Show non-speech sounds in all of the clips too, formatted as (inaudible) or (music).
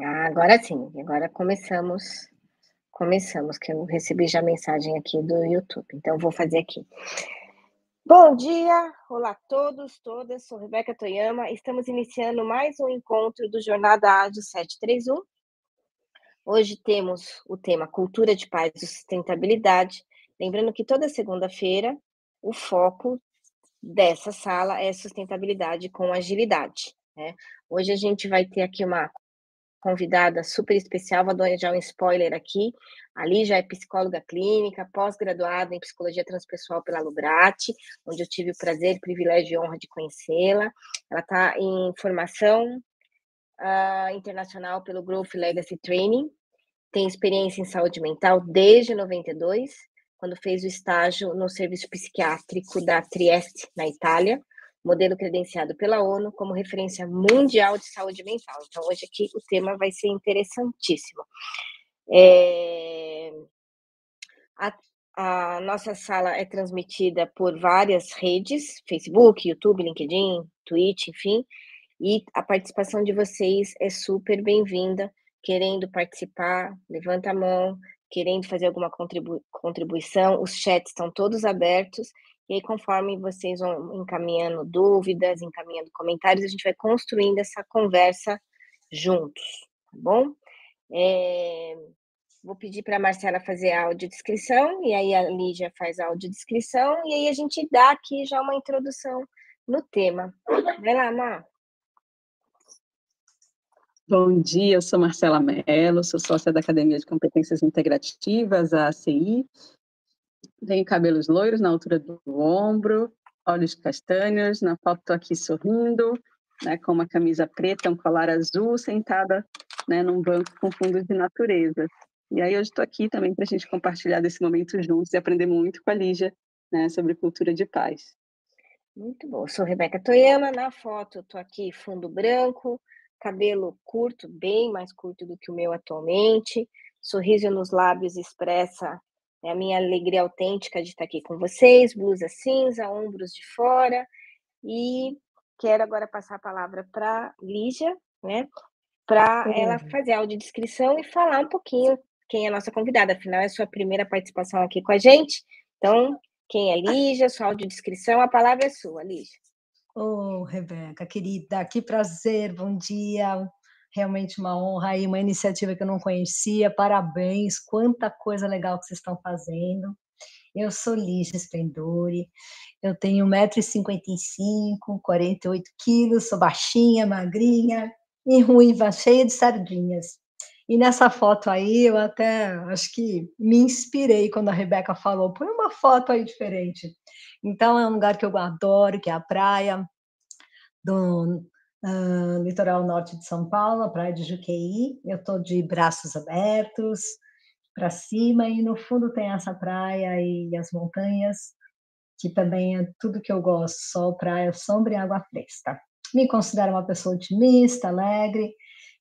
Ah, agora sim, agora começamos. Começamos, que eu recebi já mensagem aqui do YouTube, então vou fazer aqui. Bom dia, olá a todos, todas, sou Rebeca Toyama, estamos iniciando mais um encontro do Jornada Ágil 731. Hoje temos o tema Cultura de Paz e Sustentabilidade, lembrando que toda segunda-feira o foco dessa sala é sustentabilidade com agilidade. Né? Hoje a gente vai ter aqui uma convidada super especial, vou dar já um spoiler aqui. Ali já é psicóloga clínica, pós-graduada em psicologia transpessoal pela Lubrate, onde eu tive o prazer, privilégio e honra de conhecê-la. Ela está em formação uh, internacional pelo Growth Legacy Training, tem experiência em saúde mental desde 92, quando fez o estágio no serviço psiquiátrico da Trieste, na Itália, modelo credenciado pela ONU como referência mundial de saúde mental. Então, hoje aqui o tema vai ser interessantíssimo. É... A, a, nossa sala é transmitida por várias redes, Facebook, YouTube, LinkedIn, Twitch, enfim, e a participação de vocês é super bem-vinda. Querendo participar, levanta a mão, querendo fazer alguma contribu contribuição, os chats estão todos abertos e aí, conforme vocês vão encaminhando dúvidas, encaminhando comentários, a gente vai construindo essa conversa juntos, tá bom? É, vou pedir para a Marcela fazer a audiodescrição, e aí a Lígia faz a audiodescrição, e aí a gente dá aqui já uma introdução no tema. Vai lá, Mar. Bom dia, eu sou Marcela Mello, sou sócia da Academia de Competências Integrativas, a ACI, tenho cabelos loiros na altura do ombro, olhos castanhos, na foto estou aqui sorrindo, né, com uma camisa preta, um colar azul, sentada né, num banco com fundo de natureza. E aí hoje estou aqui também para a gente compartilhar desse momento juntos e aprender muito com a Lígia né, sobre cultura de paz. Muito bom. sou Rebeca Toyama. Na foto, estou aqui fundo branco, cabelo curto, bem mais curto do que o meu atualmente, sorriso nos lábios expressa é a minha alegria autêntica de estar aqui com vocês, blusa cinza, ombros de fora. E quero agora passar a palavra para Lígia, né? Para ela fazer a audiodescrição e falar um pouquinho quem é a nossa convidada. Afinal, é a sua primeira participação aqui com a gente. Então, quem é Lígia, sua audiodescrição, a palavra é sua, Lígia. Ô, oh, Rebeca, querida, que prazer, bom dia realmente uma honra e uma iniciativa que eu não conhecia. Parabéns, quanta coisa legal que vocês estão fazendo. Eu sou Lígia Splendore, eu tenho 1,55m, 48 quilos, sou baixinha, magrinha e ruiva, cheia de sardinhas. E nessa foto aí, eu até acho que me inspirei quando a Rebeca falou, põe uma foto aí diferente. Então, é um lugar que eu adoro, que é a praia, do, uh, litoral norte de São Paulo, praia de Juqueí. Eu estou de braços abertos para cima e no fundo tem essa praia e as montanhas, que também é tudo que eu gosto: sol, praia, sombra e água fresca. Me considero uma pessoa otimista, alegre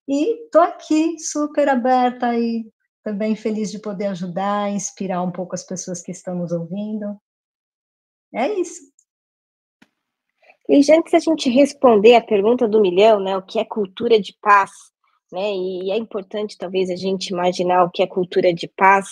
e estou aqui super aberta e também feliz de poder ajudar, inspirar um pouco as pessoas que estão nos ouvindo. É isso. E antes da gente responder a pergunta do milhão, né, o que é cultura de paz, né, e é importante talvez a gente imaginar o que é cultura de paz,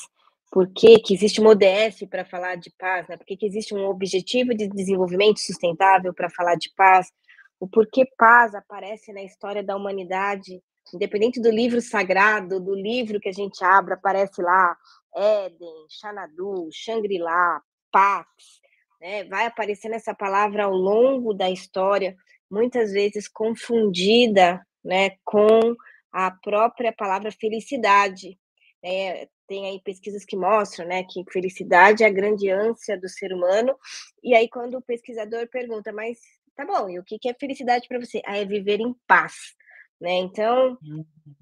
porque que existe um ODS para falar de paz, né, porque que existe um objetivo de desenvolvimento sustentável para falar de paz, o porquê paz aparece na história da humanidade, independente do livro sagrado, do livro que a gente abre, aparece lá Éden, Xanadu, Shangri-La, Pax, né? Vai aparecendo essa palavra ao longo da história, muitas vezes confundida, né, com a própria palavra felicidade. É, tem aí pesquisas que mostram, né, que felicidade é a grande ânsia do ser humano. E aí quando o pesquisador pergunta, mas tá bom, e o que é felicidade para você? Ah, é viver em paz, né? Então,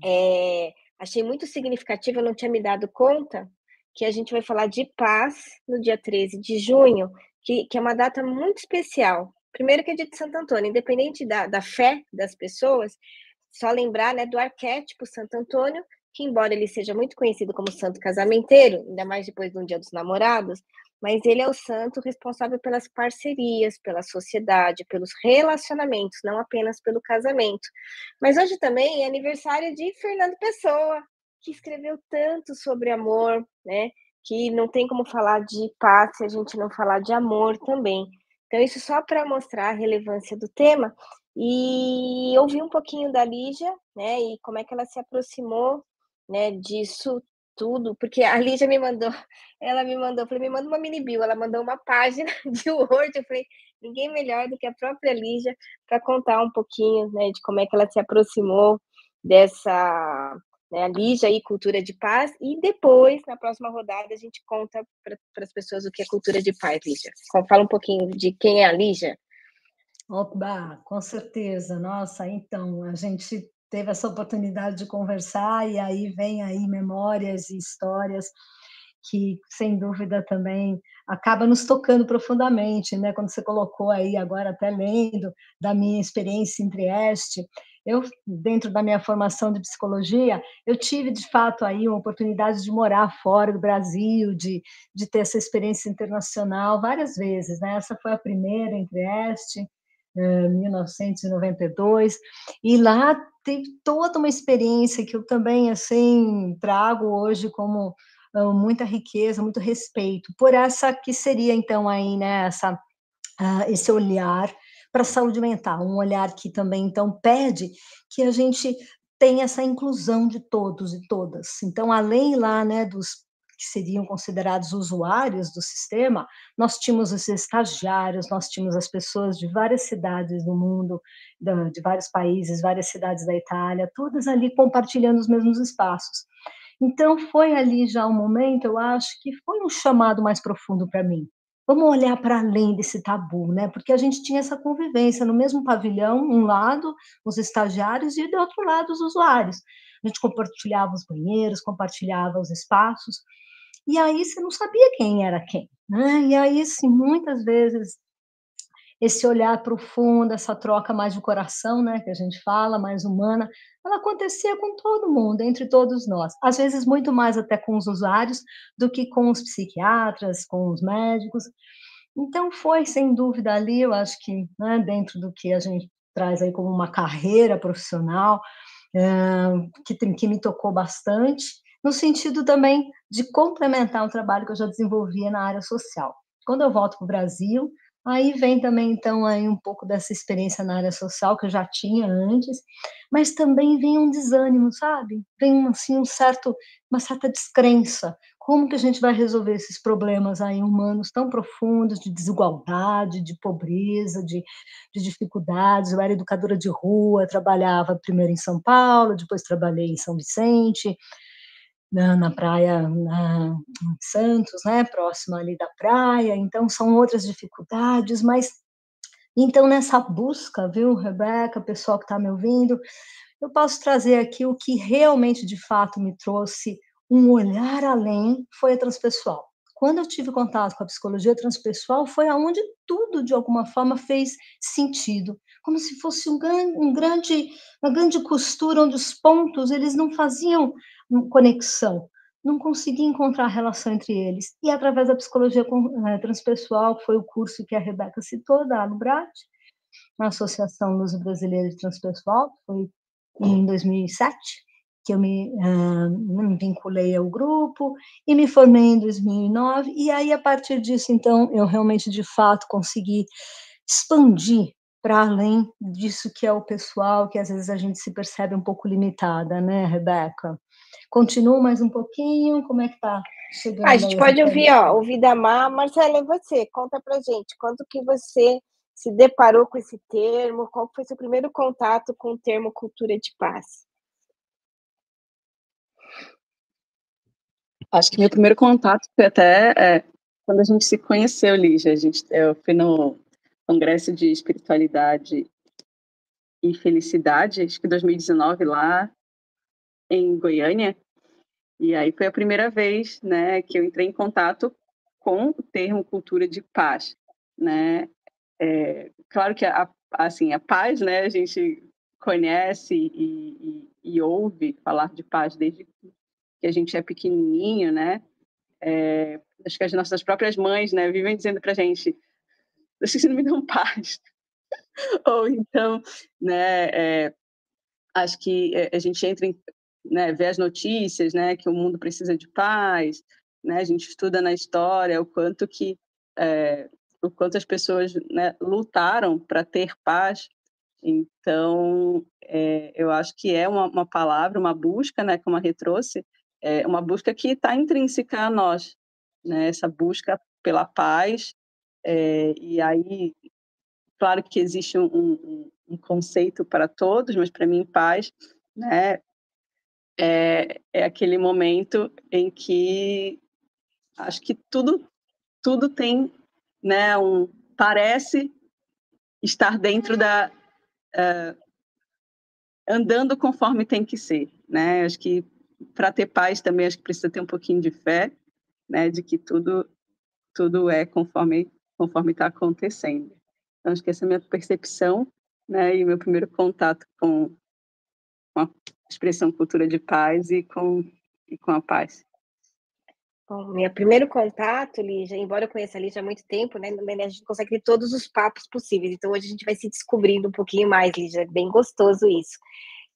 é, achei muito significativo, eu não tinha me dado conta que a gente vai falar de paz no dia 13 de junho, que, que é uma data muito especial. Primeiro que é dia de Santo Antônio, independente da, da fé das pessoas, só lembrar né, do arquétipo Santo Antônio, que embora ele seja muito conhecido como santo casamenteiro, ainda mais depois do Dia dos Namorados, mas ele é o santo responsável pelas parcerias, pela sociedade, pelos relacionamentos, não apenas pelo casamento. Mas hoje também é aniversário de Fernando Pessoa, que escreveu tanto sobre amor, né? Que não tem como falar de paz se a gente não falar de amor também. Então, isso só para mostrar a relevância do tema e ouvir um pouquinho da Lígia, né? E como é que ela se aproximou, né? Disso tudo, porque a Lígia me mandou, (laughs) ela me mandou, eu falei, me manda uma mini bio, ela mandou uma página (laughs) de Word, eu falei, ninguém melhor do que a própria Lígia para contar um pouquinho, né, de como é que ela se aproximou dessa, né, Lígia e cultura de paz, e depois, na próxima rodada, a gente conta para as pessoas o que é cultura de paz, Lígia. Fala um pouquinho de quem é a Lígia. Opa, com certeza. Nossa, então, a gente teve essa oportunidade de conversar e aí vem aí memórias e histórias que sem dúvida também acaba nos tocando profundamente, né? Quando você colocou aí agora até lendo da minha experiência em Trieste, eu dentro da minha formação de psicologia, eu tive de fato aí uma oportunidade de morar fora do Brasil, de, de ter essa experiência internacional várias vezes, né? Essa foi a primeira em Trieste, 1992, e lá teve toda uma experiência que eu também assim trago hoje como uh, muita riqueza, muito respeito por essa que seria então aí né essa uh, esse olhar para a saúde mental, um olhar que também então pede que a gente tenha essa inclusão de todos e todas. Então, além lá, né, dos que seriam considerados usuários do sistema, nós tínhamos os estagiários, nós tínhamos as pessoas de várias cidades do mundo, de vários países, várias cidades da Itália, todas ali compartilhando os mesmos espaços. Então, foi ali já um momento, eu acho que foi um chamado mais profundo para mim. Vamos olhar para além desse tabu, né? Porque a gente tinha essa convivência no mesmo pavilhão, um lado os estagiários e do outro lado os usuários. A gente compartilhava os banheiros, compartilhava os espaços, e aí você não sabia quem era quem, né? E aí, assim, muitas vezes esse olhar profundo, essa troca mais de coração, né, que a gente fala, mais humana, ela acontecia com todo mundo, entre todos nós. Às vezes muito mais até com os usuários do que com os psiquiatras, com os médicos. Então foi sem dúvida ali, eu acho que né, dentro do que a gente traz aí como uma carreira profissional, é, que, que me tocou bastante, no sentido também de complementar o trabalho que eu já desenvolvia na área social. Quando eu volto para o Brasil, aí vem também então aí um pouco dessa experiência na área social que eu já tinha antes, mas também vem um desânimo, sabe? Vem assim um certo uma certa descrença. Como que a gente vai resolver esses problemas aí humanos tão profundos de desigualdade, de pobreza, de, de dificuldades? Eu era educadora de rua, trabalhava primeiro em São Paulo, depois trabalhei em São Vicente, na, na praia na, em Santos, né, próxima ali da praia, então são outras dificuldades, mas então nessa busca, viu, Rebeca, pessoal que está me ouvindo, eu posso trazer aqui o que realmente de fato me trouxe um olhar além foi a transpessoal. Quando eu tive contato com a psicologia transpessoal, foi aonde tudo de alguma forma fez sentido, como se fosse um, um grande, uma grande costura onde os pontos eles não faziam conexão, não conseguia encontrar relação entre eles. E através da psicologia eh, transpessoal, foi o curso que a Rebeca citou, da Alubrat, na Associação Luz Brasileira de Transpessoal, foi em 2007, que eu me, uh, me vinculei ao grupo e me formei em 2009. E aí, a partir disso, então, eu realmente, de fato, consegui expandir para além disso que é o pessoal, que às vezes a gente se percebe um pouco limitada, né, Rebeca? Continua mais um pouquinho, como é que tá chegando? a gente pode ouvir, ó, ouvir da Mar. Marcela, e você? Conta pra gente, quanto que você se deparou com esse termo? Qual foi seu primeiro contato com o termo cultura de paz? Acho que meu primeiro contato foi até é, quando a gente se conheceu, Lígia. A gente, eu fui no Congresso de Espiritualidade e Felicidade, acho que 2019, lá em Goiânia. E aí foi a primeira vez, né, que eu entrei em contato com o termo cultura de paz, né? É, claro que a, assim a paz, né, a gente conhece e, e, e ouve falar de paz desde que a gente é pequenininho, né? é, acho que as nossas próprias mães, né, vivem dizendo para gente, vocês não me dão paz. Ou então, né, é, acho que é, a gente entra em, né, vê as notícias, né, que o mundo precisa de paz, né, a gente estuda na história o quanto que é, o quanto as pessoas né, lutaram para ter paz. Então, é, eu acho que é uma, uma, palavra, uma busca, né, como a Rê trouxe, é uma busca que está intrínseca a nós, né, essa busca pela paz. É, e aí, claro que existe um, um, um conceito para todos, mas para mim, paz né, é, é aquele momento em que acho que tudo tudo tem né, um parece estar dentro da uh, andando conforme tem que ser, né? Acho que para ter paz também acho que precisa ter um pouquinho de fé, né, de que tudo tudo é conforme conforme está acontecendo. Então, acho que essa é a minha percepção, né, e meu primeiro contato com, com a expressão cultura de paz e com e com a paz. Bom, meu primeiro contato, Lígia, embora eu conheça a Lígia há muito tempo, né, a gente consegue ter todos os papos possíveis, então hoje a gente vai se descobrindo um pouquinho mais, Lígia, é bem gostoso isso.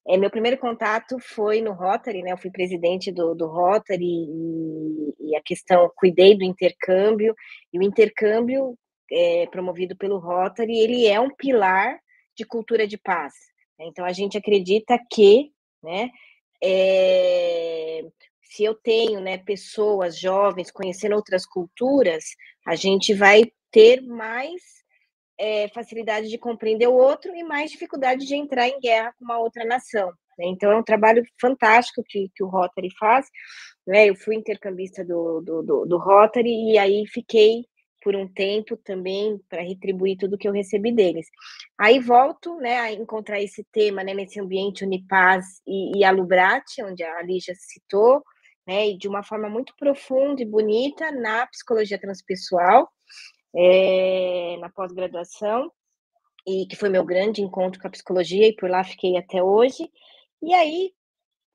É, meu primeiro contato foi no Rotary, né, eu fui presidente do, do Rotary e, e a questão, cuidei do intercâmbio, e o intercâmbio é, promovido pelo Rotary, ele é um pilar de cultura de paz. Então a gente acredita que, né, é, se eu tenho né, pessoas jovens conhecendo outras culturas, a gente vai ter mais é, facilidade de compreender o outro e mais dificuldade de entrar em guerra com uma outra nação. Né? Então, é um trabalho fantástico que, que o Rotary faz. Né? Eu fui intercambista do, do, do, do Rotary e aí fiquei por um tempo também para retribuir tudo que eu recebi deles. Aí volto né, a encontrar esse tema né, nesse ambiente Unipaz e, e Alubrate, onde a Lígia citou, né, e de uma forma muito profunda e bonita na psicologia transpessoal, é, na pós-graduação, e que foi meu grande encontro com a psicologia, e por lá fiquei até hoje. E aí,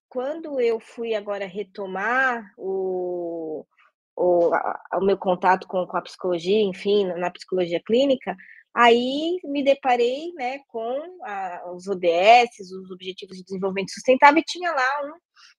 quando eu fui agora retomar o, o, a, o meu contato com, com a psicologia, enfim, na psicologia clínica, Aí me deparei né, com a, os ODS, os Objetivos de Desenvolvimento Sustentável, e tinha lá um,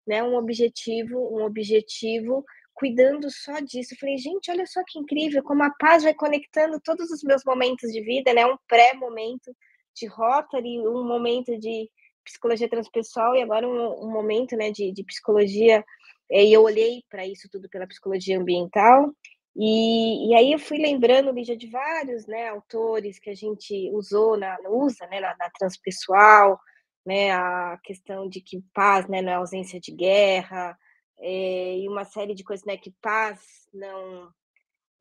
né, um objetivo, um objetivo cuidando só disso. falei, gente, olha só que incrível, como a paz vai conectando todos os meus momentos de vida, né? Um pré-momento de Rotary, um momento de psicologia transpessoal e agora um, um momento né, de, de psicologia. E eu olhei para isso tudo pela psicologia ambiental e, e aí eu fui lembrando, Lígia, de vários né, autores que a gente usou, na, usa né, na, na transpessoal, né, a questão de que paz né, não é ausência de guerra, é, e uma série de coisas, né, que paz não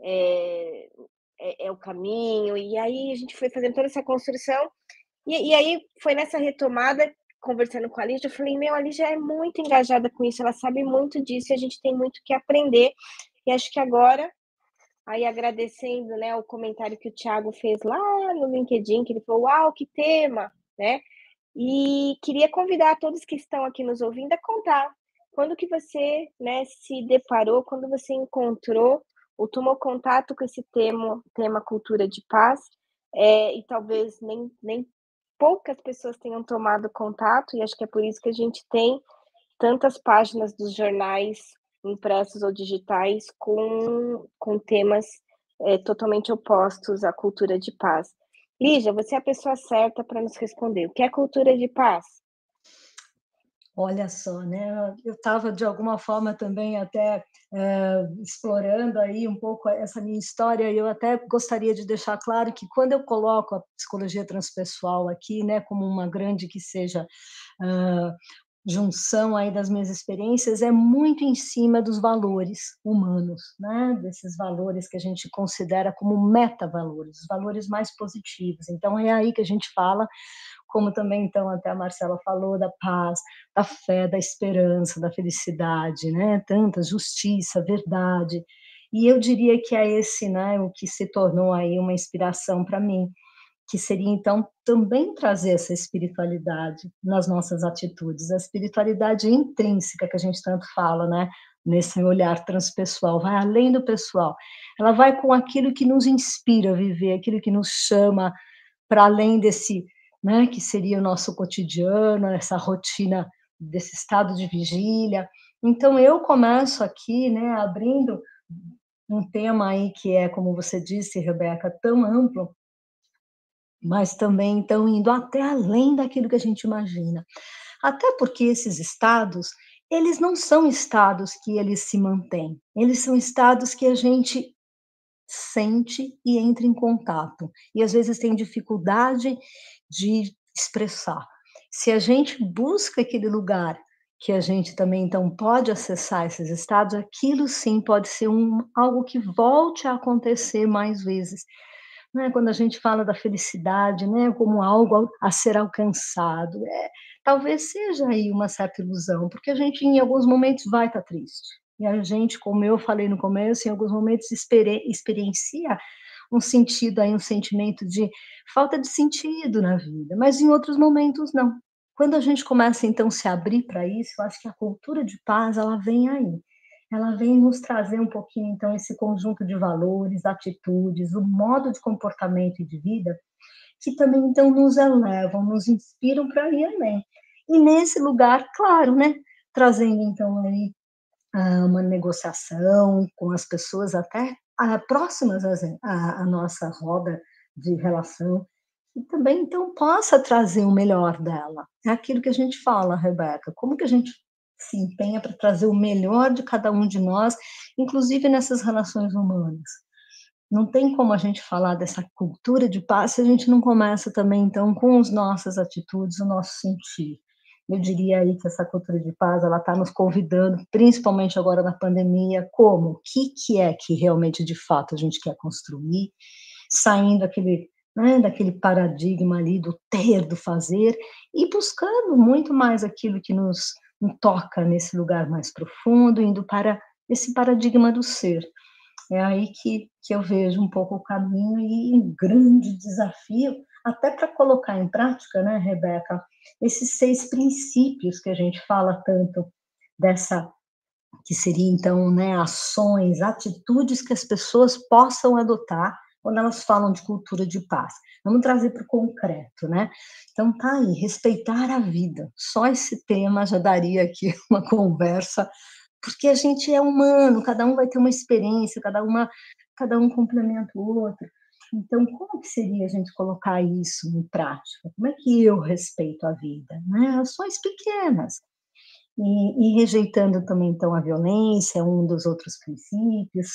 é, é, é, o caminho, e aí a gente foi fazendo toda essa construção, e, e aí foi nessa retomada, conversando com a Lígia, eu falei, meu, a Lígia é muito engajada com isso, ela sabe muito disso, e a gente tem muito que aprender, e acho que agora Aí agradecendo, né, o comentário que o Thiago fez lá no LinkedIn, que ele falou, uau, que tema, né? E queria convidar todos que estão aqui nos ouvindo a contar quando que você, né, se deparou, quando você encontrou ou tomou contato com esse tema, tema cultura de paz, é, e talvez nem, nem poucas pessoas tenham tomado contato, e acho que é por isso que a gente tem tantas páginas dos jornais impressos ou digitais com, com temas é, totalmente opostos à cultura de paz. Lígia, você é a pessoa certa para nos responder. O que é cultura de paz? Olha só, né? Eu estava de alguma forma também até é, explorando aí um pouco essa minha história. E eu até gostaria de deixar claro que quando eu coloco a psicologia transpessoal aqui, né, como uma grande que seja uh, junção aí das minhas experiências é muito em cima dos valores humanos, né? Desses valores que a gente considera como metavalores, os valores mais positivos. Então é aí que a gente fala, como também então até a Marcela falou da paz, da fé, da esperança, da felicidade, né? Tanta justiça, verdade. E eu diria que é esse, né, o que se tornou aí uma inspiração para mim que seria então também trazer essa espiritualidade nas nossas atitudes, a espiritualidade intrínseca que a gente tanto fala, né? nesse olhar transpessoal, vai além do pessoal. Ela vai com aquilo que nos inspira a viver, aquilo que nos chama para além desse, né, que seria o nosso cotidiano, essa rotina desse estado de vigília. Então eu começo aqui, né, abrindo um tema aí que é, como você disse, Rebeca, tão amplo, mas também então indo até além daquilo que a gente imagina. Até porque esses estados, eles não são estados que eles se mantêm, eles são estados que a gente sente e entra em contato. E às vezes tem dificuldade de expressar. Se a gente busca aquele lugar que a gente também então pode acessar esses estados, aquilo sim pode ser um, algo que volte a acontecer mais vezes. Né? Quando a gente fala da felicidade, né, como algo a ser alcançado, é, talvez seja aí uma certa ilusão, porque a gente em alguns momentos vai estar tá triste. E a gente, como eu falei no começo, em alguns momentos experi experiencia um sentido aí, um sentimento de falta de sentido na vida, mas em outros momentos não. Quando a gente começa então a se abrir para isso, eu acho que a cultura de paz ela vem aí. Ela vem nos trazer um pouquinho então esse conjunto de valores, atitudes, o modo de comportamento e de vida que também então nos elevam, nos inspiram para ir além. E nesse lugar, claro, né, trazendo então aí uma negociação com as pessoas até ah, próximas à nossa roda de relação, e também então possa trazer o melhor dela. É aquilo que a gente fala, Rebeca, como que a gente se empenha para trazer o melhor de cada um de nós, inclusive nessas relações humanas. Não tem como a gente falar dessa cultura de paz se a gente não começa também, então, com as nossas atitudes, o nosso sentir. Eu diria aí que essa cultura de paz, ela está nos convidando, principalmente agora na pandemia, como, o que, que é que realmente, de fato, a gente quer construir, saindo aquele, né, daquele paradigma ali do ter, do fazer, e buscando muito mais aquilo que nos toca nesse lugar mais profundo, indo para esse paradigma do ser. É aí que, que eu vejo um pouco o caminho e um grande desafio, até para colocar em prática, né, Rebeca, esses seis princípios que a gente fala tanto dessa que seria então, né, ações, atitudes que as pessoas possam adotar quando elas falam de cultura de paz. Vamos trazer para o concreto, né? Então tá aí, respeitar a vida. Só esse tema já daria aqui (laughs) uma conversa porque a gente é humano, cada um vai ter uma experiência, cada uma, cada um complementa o outro. Então, como que seria a gente colocar isso em prática? Como é que eu respeito a vida? Né? Ações pequenas. E, e rejeitando também, então, a violência, um dos outros princípios,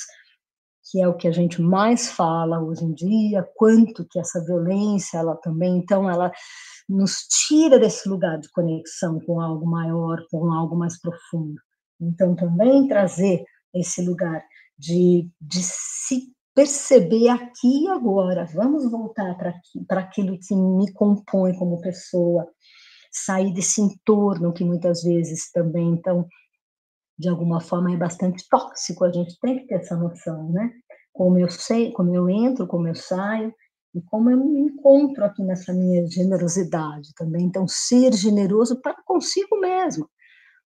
que é o que a gente mais fala hoje em dia, quanto que essa violência, ela também, então, ela nos tira desse lugar de conexão com algo maior, com algo mais profundo. Então, também trazer esse lugar de, de se perceber aqui e agora. Vamos voltar para aquilo que me compõe como pessoa, sair desse entorno que muitas vezes também, então, de alguma forma é bastante tóxico. A gente tem que ter essa noção, né? Como eu sei, como eu entro, como eu saio e como eu me encontro aqui nessa minha generosidade também. Então, ser generoso para consigo mesmo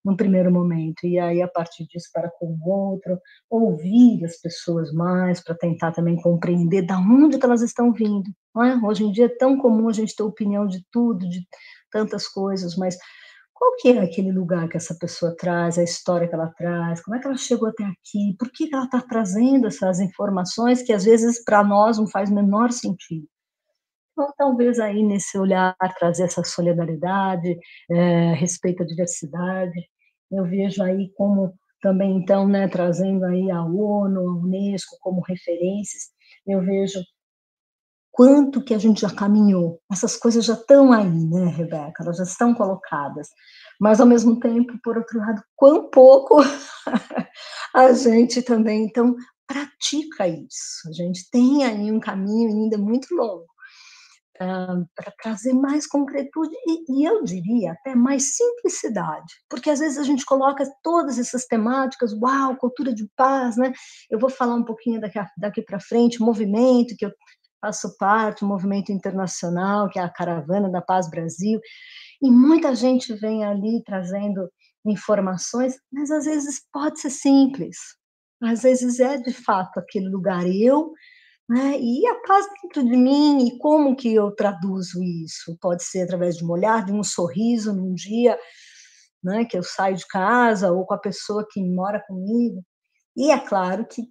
num primeiro momento, e aí a partir disso para com o outro, ouvir as pessoas mais para tentar também compreender da onde elas estão vindo. É? Hoje em dia é tão comum a gente ter opinião de tudo, de tantas coisas, mas qual que é aquele lugar que essa pessoa traz, a história que ela traz, como é que ela chegou até aqui, por que ela está trazendo essas informações que às vezes para nós não faz menor sentido. Então, talvez aí nesse olhar trazer essa solidariedade, é, respeito à diversidade, eu vejo aí como também então, né, trazendo aí a ONU, a UNESCO como referências, eu vejo quanto que a gente já caminhou. Essas coisas já estão aí, né, Rebeca? Elas já estão colocadas. Mas ao mesmo tempo, por outro lado, quão pouco (laughs) a gente também então pratica isso. A gente tem aí um caminho ainda muito longo para trazer mais concretude e, e, eu diria até mais simplicidade, porque às vezes a gente coloca todas essas temáticas, uau, cultura de paz, né? Eu vou falar um pouquinho daqui, daqui para frente, movimento que eu faço parte, movimento internacional que é a Caravana da Paz Brasil, e muita gente vem ali trazendo informações, mas às vezes pode ser simples. Às vezes é de fato aquele lugar eu, né? E a paz dentro de mim e como que eu traduzo isso? Pode ser através de um olhar, de um sorriso num dia, né, que eu saio de casa ou com a pessoa que mora comigo. E é claro que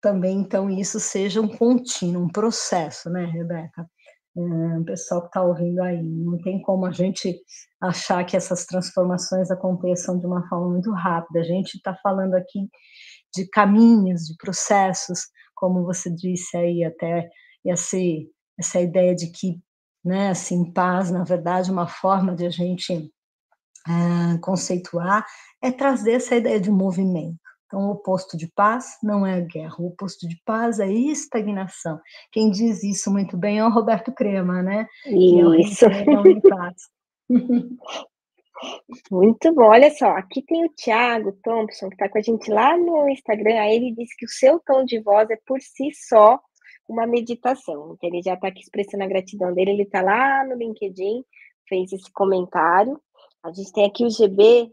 também então isso seja um contínuo, um processo, né, Rebeca? É, o pessoal que está ouvindo aí, não tem como a gente achar que essas transformações aconteçam de uma forma muito rápida. A gente está falando aqui de caminhos, de processos, como você disse aí, até essa, essa ideia de que, né, assim, paz, na verdade, uma forma de a gente é, conceituar é trazer essa ideia de movimento. Então, o oposto de paz não é guerra, o oposto de paz é estagnação. Quem diz isso muito bem é o Roberto Crema, né? Isso. É paz. (laughs) Muito bom, olha só, aqui tem o Thiago Thompson, que está com a gente lá no Instagram, aí ele disse que o seu tom de voz é por si só uma meditação, então ele já está aqui expressando a gratidão dele, ele está lá no LinkedIn, fez esse comentário, a gente tem aqui o GB,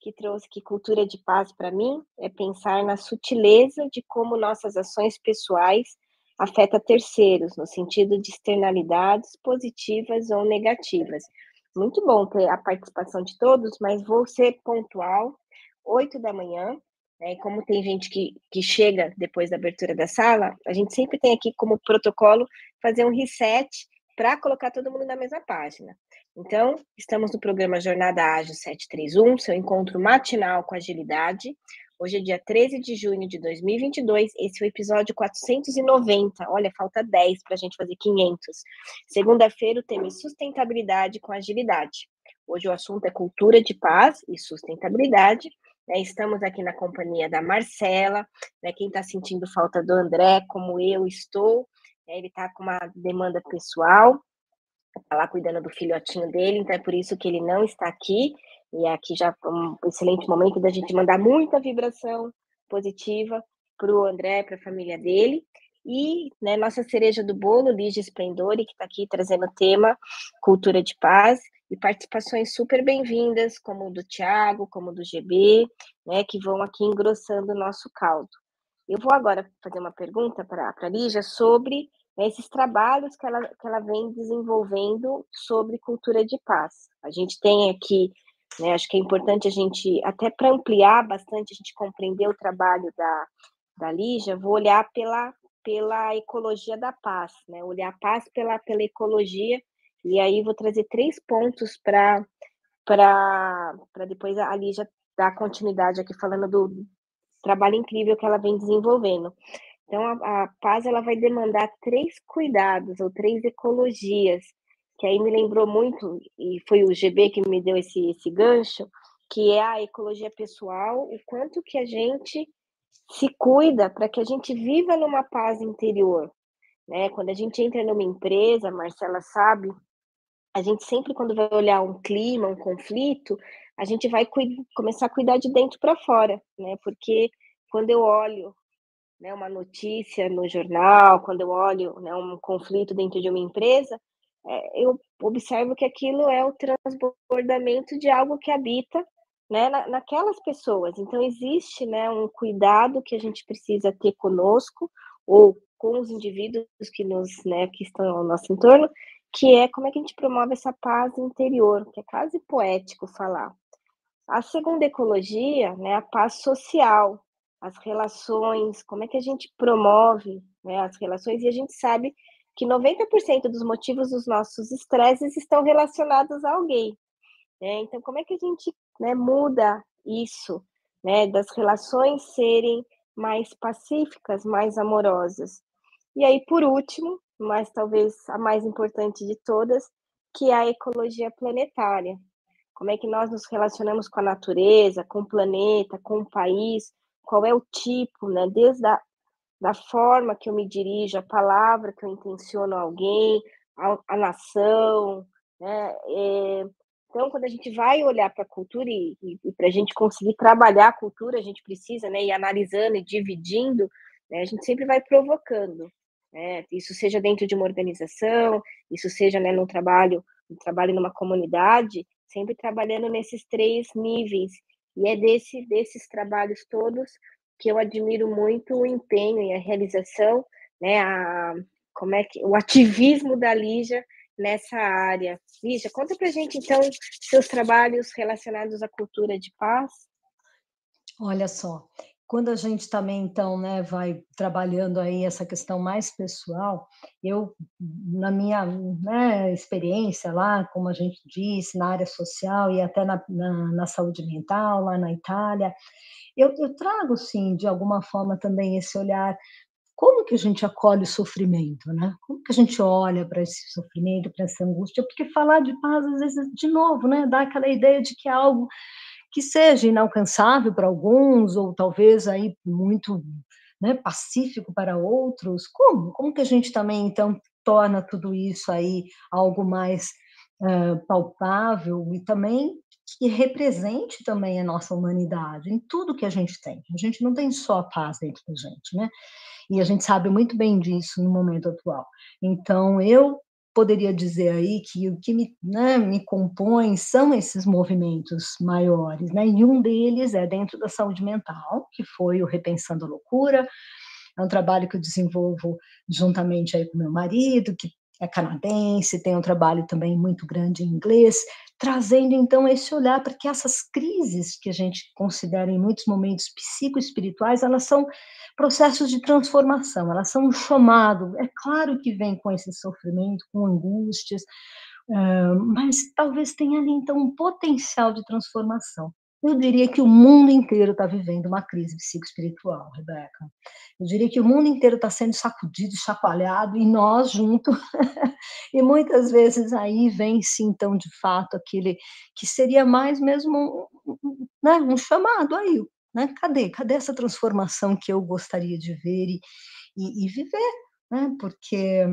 que trouxe que cultura de paz para mim é pensar na sutileza de como nossas ações pessoais afetam terceiros, no sentido de externalidades positivas ou negativas. Muito bom ter a participação de todos, mas vou ser pontual, 8 da manhã, né, como tem gente que, que chega depois da abertura da sala, a gente sempre tem aqui como protocolo fazer um reset para colocar todo mundo na mesma página. Então, estamos no programa Jornada Ágil 731, seu encontro matinal com agilidade. Hoje é dia 13 de junho de 2022, esse é o episódio 490. Olha, falta 10 para a gente fazer 500. Segunda-feira, o tema é sustentabilidade com agilidade. Hoje o assunto é cultura de paz e sustentabilidade. Né? Estamos aqui na companhia da Marcela, né? quem está sentindo falta do André, como eu estou. Né? Ele está com uma demanda pessoal, está lá cuidando do filhotinho dele, então é por isso que ele não está aqui. E aqui já um excelente momento da gente mandar muita vibração positiva para o André, para a família dele. E né, nossa cereja do bolo, Lígia Splendori, que está aqui trazendo o tema Cultura de Paz, e participações super bem-vindas, como do Tiago, como do GB, né, que vão aqui engrossando o nosso caldo. Eu vou agora fazer uma pergunta para a Lígia sobre né, esses trabalhos que ela, que ela vem desenvolvendo sobre cultura de paz. A gente tem aqui, né, acho que é importante a gente, até para ampliar bastante, a gente compreender o trabalho da, da Lígia, vou olhar pela, pela ecologia da paz, né, olhar a paz pela, pela ecologia, e aí vou trazer três pontos para depois a Lígia dar continuidade aqui falando do trabalho incrível que ela vem desenvolvendo. Então, a, a paz ela vai demandar três cuidados ou três ecologias, que aí me lembrou muito, e foi o GB que me deu esse, esse gancho, que é a ecologia pessoal, o quanto que a gente se cuida para que a gente viva numa paz interior. Né? Quando a gente entra numa empresa, Marcela sabe, a gente sempre, quando vai olhar um clima, um conflito, a gente vai começar a cuidar de dentro para fora, né? Porque quando eu olho né, uma notícia no jornal, quando eu olho né, um conflito dentro de uma empresa, eu observo que aquilo é o transbordamento de algo que habita né, na, naquelas pessoas. Então, existe né, um cuidado que a gente precisa ter conosco ou com os indivíduos que, nos, né, que estão ao nosso entorno, que é como é que a gente promove essa paz interior, que é quase poético falar. A segunda ecologia, né, a paz social, as relações, como é que a gente promove né, as relações, e a gente sabe que 90% dos motivos dos nossos estresses estão relacionados a alguém. Né? Então, como é que a gente né, muda isso, né, das relações serem mais pacíficas, mais amorosas? E aí, por último, mas talvez a mais importante de todas, que é a ecologia planetária. Como é que nós nos relacionamos com a natureza, com o planeta, com o país, qual é o tipo, né? Desde a da forma que eu me dirijo, a palavra que eu intenciono a alguém, a, a nação, né? É, então, quando a gente vai olhar para a cultura e, e, e para a gente conseguir trabalhar a cultura, a gente precisa, né, ir analisando e dividindo, né, a gente sempre vai provocando. Né? Isso seja dentro de uma organização, isso seja né, no trabalho, no trabalho numa comunidade, sempre trabalhando nesses três níveis E é desse, desses trabalhos todos que eu admiro muito o empenho e a realização, né, a, como é que, o ativismo da Lígia nessa área. Lígia, conta para gente, então, seus trabalhos relacionados à cultura de paz. Olha só, quando a gente também, então, né, vai trabalhando aí essa questão mais pessoal, eu, na minha né, experiência lá, como a gente disse, na área social e até na, na, na saúde mental, lá na Itália, eu, eu trago, sim, de alguma forma também esse olhar como que a gente acolhe o sofrimento, né? Como que a gente olha para esse sofrimento, para essa angústia? Porque falar de paz, às vezes, de novo, né, dá aquela ideia de que é algo que seja inalcançável para alguns, ou talvez aí muito né, pacífico para outros. Como? Como que a gente também, então, torna tudo isso aí algo mais uh, palpável e também que represente também a nossa humanidade em tudo que a gente tem. A gente não tem só a paz dentro da gente, né? E a gente sabe muito bem disso no momento atual. Então, eu poderia dizer aí que o que me, né, me compõe são esses movimentos maiores, né? E um deles é dentro da saúde mental, que foi o Repensando a Loucura, é um trabalho que eu desenvolvo juntamente aí com meu marido, que é canadense, tem um trabalho também muito grande em inglês, trazendo então esse olhar para que essas crises que a gente considera em muitos momentos psicoespirituais, elas são processos de transformação, elas são um chamado. É claro que vem com esse sofrimento, com angústias, mas talvez tenha ali então um potencial de transformação. Eu diria que o mundo inteiro está vivendo uma crise psicoespiritual, Rebeca. Eu diria que o mundo inteiro está sendo sacudido, chacoalhado, e nós junto. (laughs) e muitas vezes aí vem-se, então, de fato, aquele que seria mais mesmo um, né, um chamado aí. Né? Cadê? Cadê essa transformação que eu gostaria de ver e, e, e viver? Né? Porque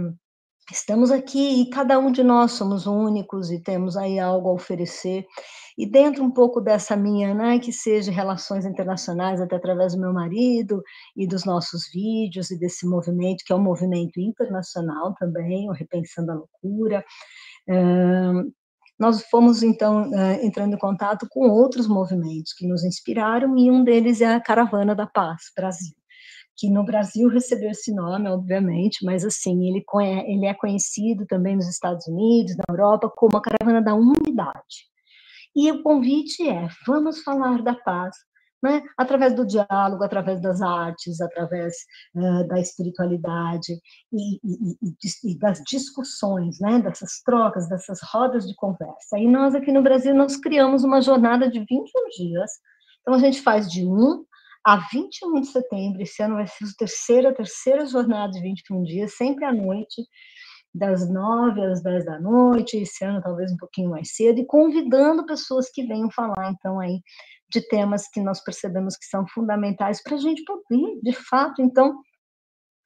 Estamos aqui e cada um de nós somos únicos e temos aí algo a oferecer. E dentro um pouco dessa minha, né, que seja relações internacionais, até através do meu marido e dos nossos vídeos e desse movimento, que é um movimento internacional também, o Repensando a Loucura, nós fomos, então, entrando em contato com outros movimentos que nos inspiraram, e um deles é a Caravana da Paz Brasil que no Brasil recebeu esse nome, obviamente, mas assim, ele, ele é conhecido também nos Estados Unidos, na Europa, como a Caravana da Unidade. E o convite é: vamos falar da paz, né? através do diálogo, através das artes, através uh, da espiritualidade e, e, e, e, das discussões, né? dessas trocas, dessas rodas de conversa. E nós aqui no Brasil, nós criamos uma jornada de 21 dias, então a gente faz de 1 a 21 de setembro, esse ano vai ser a terceira, terceira jornada de 21 dias, sempre à noite, das 9 às 10 da noite, esse ano talvez um pouquinho mais cedo, e convidando pessoas que venham falar, então, aí, de temas que nós percebemos que são fundamentais para a gente poder, de fato, então,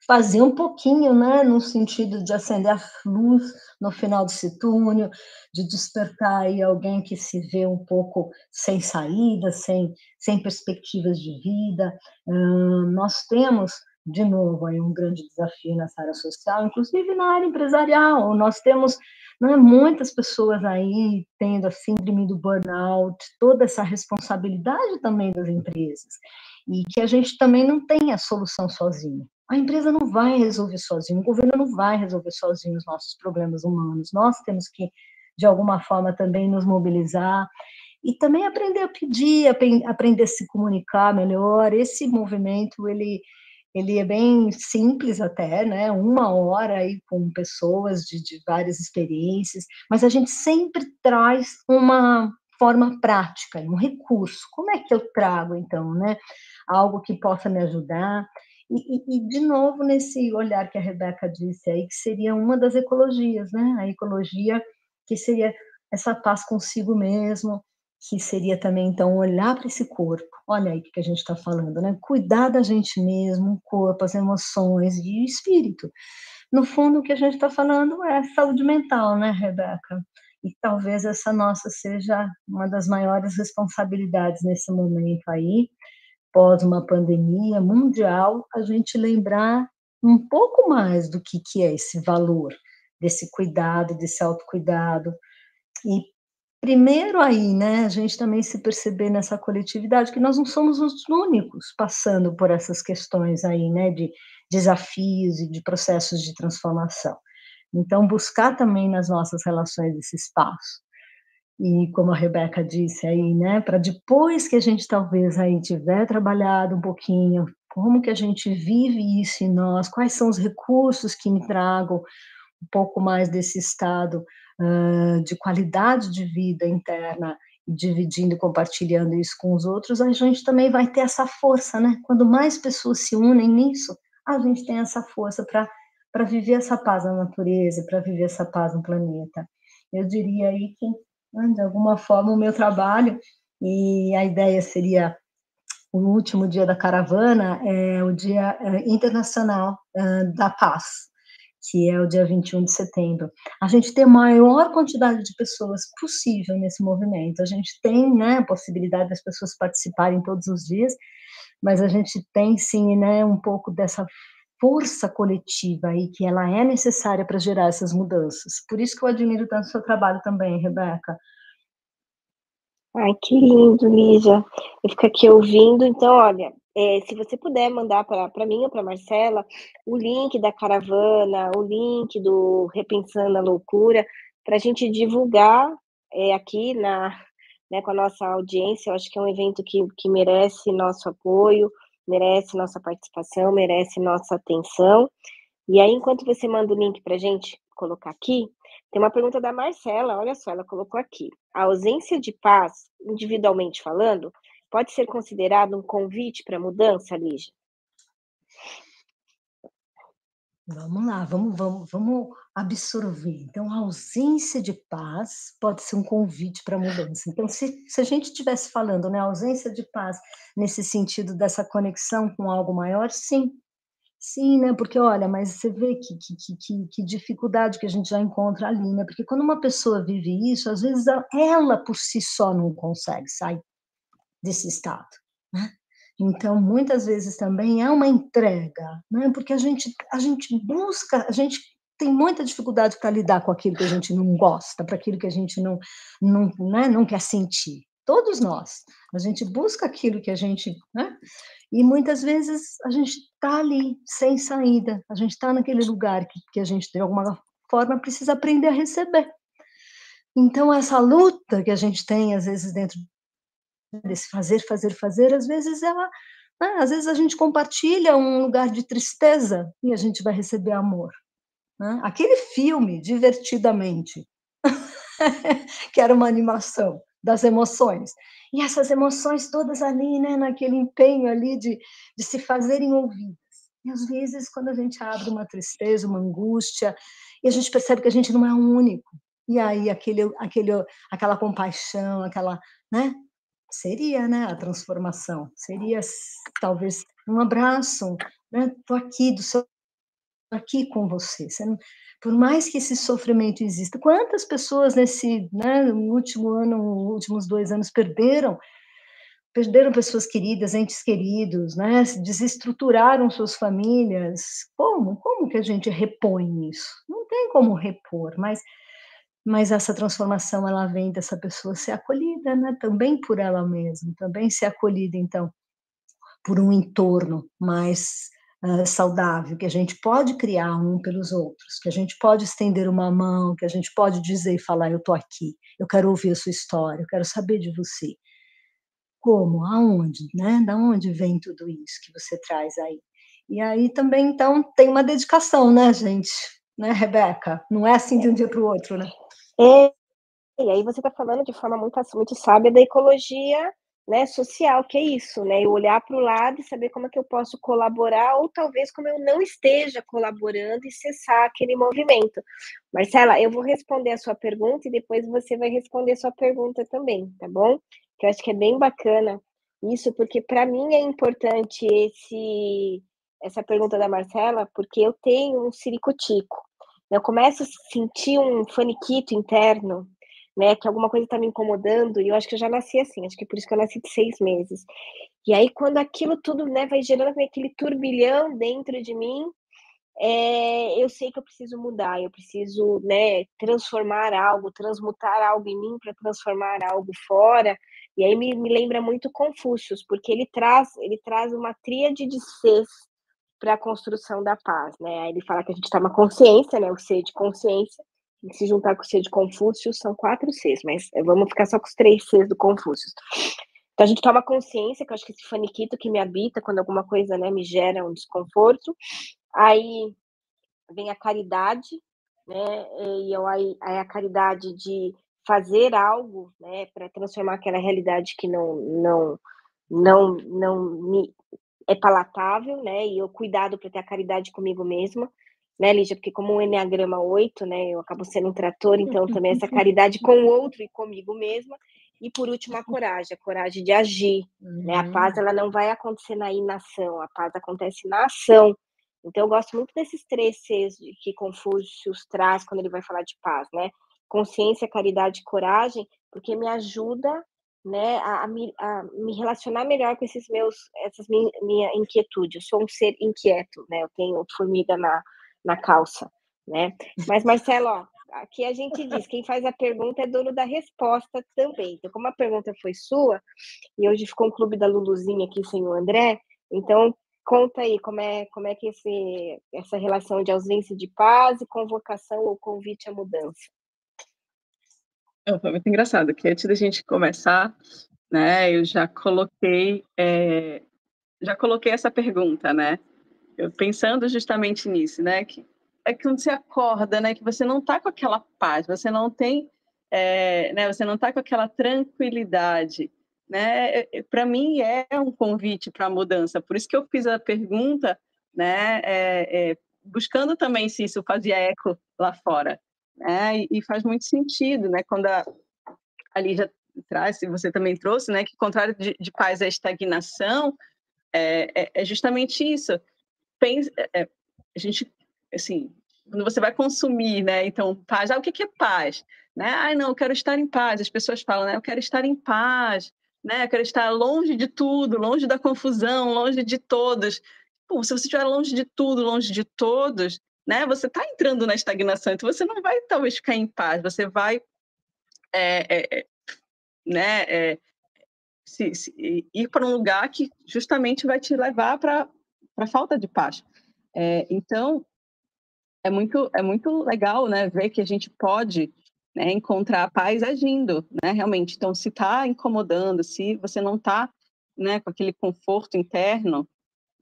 fazer um pouquinho, né, no sentido de acender a luz no final desse túnel, de despertar aí alguém que se vê um pouco sem saída, sem, sem perspectivas de vida. Hum, nós temos, de novo, aí um grande desafio nessa área social, inclusive na área empresarial. Nós temos né, muitas pessoas aí tendo a síndrome do burnout, toda essa responsabilidade também das empresas, e que a gente também não tem a solução sozinho. A empresa não vai resolver sozinho, o governo não vai resolver sozinho os nossos problemas humanos. Nós temos que, de alguma forma, também nos mobilizar e também aprender a pedir, aprender a se comunicar melhor. Esse movimento, ele, ele é bem simples até, né? Uma hora aí com pessoas de, de várias experiências, mas a gente sempre traz uma forma prática, um recurso. Como é que eu trago, então, né? Algo que possa me ajudar. E, e, de novo, nesse olhar que a Rebeca disse aí, que seria uma das ecologias, né? A ecologia que seria essa paz consigo mesmo, que seria também, então, olhar para esse corpo. Olha aí o que a gente está falando, né? Cuidar da gente mesmo, o corpo, as emoções e o espírito. No fundo, o que a gente está falando é saúde mental, né, Rebeca? E talvez essa nossa seja uma das maiores responsabilidades nesse momento aí, pós uma pandemia mundial, a gente lembrar um pouco mais do que, que é esse valor, desse cuidado, desse autocuidado. E primeiro aí, né, a gente também se perceber nessa coletividade que nós não somos os únicos passando por essas questões aí, né, de desafios e de processos de transformação. Então, buscar também nas nossas relações esse espaço. E como a Rebeca disse aí, né, para depois que a gente talvez aí tiver trabalhado um pouquinho, como que a gente vive isso em nós, quais são os recursos que me tragam um pouco mais desse estado uh, de qualidade de vida interna, dividindo e compartilhando isso com os outros, a gente também vai ter essa força, né? Quando mais pessoas se unem nisso, a gente tem essa força para viver essa paz na natureza, para viver essa paz no planeta. Eu diria aí que, de alguma forma, o meu trabalho, e a ideia seria o último dia da caravana, é o Dia é, Internacional da Paz, que é o dia 21 de setembro. A gente tem a maior quantidade de pessoas possível nesse movimento. A gente tem né, a possibilidade das pessoas participarem todos os dias, mas a gente tem sim né, um pouco dessa força coletiva aí que ela é necessária para gerar essas mudanças. Por isso que eu admiro tanto o seu trabalho também, Rebeca. Ai, que lindo, Lígia. Eu fico aqui ouvindo. Então, olha, é, se você puder mandar para mim ou para Marcela o link da caravana, o link do Repensando a Loucura, para a gente divulgar é, aqui na, né, com a nossa audiência. Eu acho que é um evento que, que merece nosso apoio, merece nossa participação, merece nossa atenção. E aí, enquanto você manda o link para gente colocar aqui, tem uma pergunta da Marcela, olha só, ela colocou aqui. A ausência de paz, individualmente falando, pode ser considerado um convite para mudança, Lígia? Vamos lá, vamos, vamos, vamos absorver. Então, a ausência de paz pode ser um convite para mudança. Então, se, se a gente estivesse falando, né, a ausência de paz nesse sentido dessa conexão com algo maior, sim, Sim, né? Porque olha, mas você vê que, que, que, que, dificuldade que a gente já encontra ali, né? Porque quando uma pessoa vive isso, às vezes ela por si só não consegue sair desse estado, né? Então, muitas vezes também é uma entrega, né? Porque a gente, a gente busca, a gente tem muita dificuldade para lidar com aquilo que a gente não gosta, para aquilo que a gente não, não, né? não quer sentir. Todos nós. A gente busca aquilo que a gente. Né? E muitas vezes a gente está ali, sem saída, a gente está naquele lugar que, que a gente, de alguma forma, precisa aprender a receber. Então, essa luta que a gente tem, às vezes, dentro desse fazer, fazer, fazer, às vezes ela. Né? Às vezes a gente compartilha um lugar de tristeza e a gente vai receber amor. Né? Aquele filme, Divertidamente, (laughs) que era uma animação das emoções, e essas emoções todas ali, né, naquele empenho ali de, de se fazerem ouvidas. E às vezes, quando a gente abre uma tristeza, uma angústia, e a gente percebe que a gente não é o único, e aí aquele, aquele, aquela compaixão, aquela, né, seria, né, a transformação, seria talvez um abraço, né, tô aqui do seu aqui com você. você não, por mais que esse sofrimento exista, quantas pessoas nesse, né, último ano, últimos dois anos perderam, perderam pessoas queridas, entes queridos, né, desestruturaram suas famílias, como? Como que a gente repõe isso? Não tem como repor, mas mas essa transformação ela vem dessa pessoa ser acolhida, né, também por ela mesma, também ser acolhida então por um entorno mais saudável, que a gente pode criar um pelos outros, que a gente pode estender uma mão, que a gente pode dizer e falar: Eu estou aqui, eu quero ouvir a sua história, eu quero saber de você. Como? Aonde? Né? Da onde vem tudo isso que você traz aí? E aí também, então, tem uma dedicação, né, gente? Né, Rebeca? Não é assim de um dia para o outro, né? É, e aí você está falando de forma muito, muito sábia da ecologia né, social, que é isso, né? Eu olhar para o lado e saber como é que eu posso colaborar, ou talvez como eu não esteja colaborando e cessar aquele movimento. Marcela, eu vou responder a sua pergunta e depois você vai responder a sua pergunta também, tá bom? Que eu acho que é bem bacana isso, porque para mim é importante esse essa pergunta da Marcela, porque eu tenho um ciricutico. Eu começo a sentir um faniquito interno né? Que alguma coisa está me incomodando, e eu acho que eu já nasci assim, acho que por isso que eu nasci de seis meses. E aí, quando aquilo tudo né, vai gerando aquele turbilhão dentro de mim, é, eu sei que eu preciso mudar, eu preciso né, transformar algo, transmutar algo em mim para transformar algo fora. E aí me, me lembra muito Confúcio, porque ele traz, ele traz uma tríade de Cs para a construção da paz. Né? Ele fala que a gente toma consciência, né, o C de consciência, se juntar com o C de Confúcio, são quatro Cs, mas vamos ficar só com os três Cs do Confúcio. Então a gente toma consciência, que eu acho que esse faniquito que me habita, quando alguma coisa né, me gera um desconforto. Aí vem a caridade, né? E eu, aí, aí a caridade de fazer algo, né, para transformar aquela realidade que não não não não me é palatável, né? E eu cuidado para ter a caridade comigo mesma, né, Lígia? Porque como o Enneagrama 8, né, eu acabo sendo um trator, então também essa (laughs) caridade com o outro e comigo mesma. E por último, a coragem, a coragem de agir. Uhum. Né? A paz uhum. ela não vai acontecer na inação, a paz acontece na ação. Então, eu gosto muito desses três Cs que Confúcio traz quando ele vai falar de paz, né? Consciência, caridade e coragem, porque me ajuda né, a, a, me, a, me, relacionar melhor com esses meus, essas minha, minha inquietude. Eu sou um ser inquieto, né? Eu tenho formiga na, na calça, né? Mas, Marcelo, ó, aqui a gente diz, quem faz a pergunta é dono da resposta também. Então, como a pergunta foi sua, e hoje ficou um clube da Luluzinha aqui sem o André, então conta aí como é, como é que esse, essa relação de ausência de paz e convocação ou convite à mudança. Foi muito engraçado, que antes da gente começar, né, eu já coloquei, é, já coloquei essa pergunta, né, pensando justamente nisso, né, que é que quando você acorda, né, que você não está com aquela paz, você não tem, é, né, você não está com aquela tranquilidade, né? Para mim é um convite para a mudança. Por isso que eu fiz a pergunta, né, é, é, buscando também se isso fazia eco lá fora, né? E, e faz muito sentido, né? Quando a, a traz, você também trouxe, né, que contrário de, de paz é estagnação, é, é, é justamente isso. Pensa, é, a gente assim, quando você vai consumir, né? Então, paz, ah, o que é paz? Né? Ah, não, eu quero estar em paz. As pessoas falam, né? Eu quero estar em paz, né? Eu quero estar longe de tudo, longe da confusão, longe de todos. Pô, se você estiver longe de tudo, longe de todos, né? Você está entrando na estagnação, então você não vai talvez ficar em paz, você vai, é, é, é né? É, se, se, ir para um lugar que justamente vai te levar para a falta de paz. É, então, é muito, é muito legal, né, ver que a gente pode né, encontrar a paz agindo, né, realmente. Então, se está incomodando, se você não está, né, com aquele conforto interno,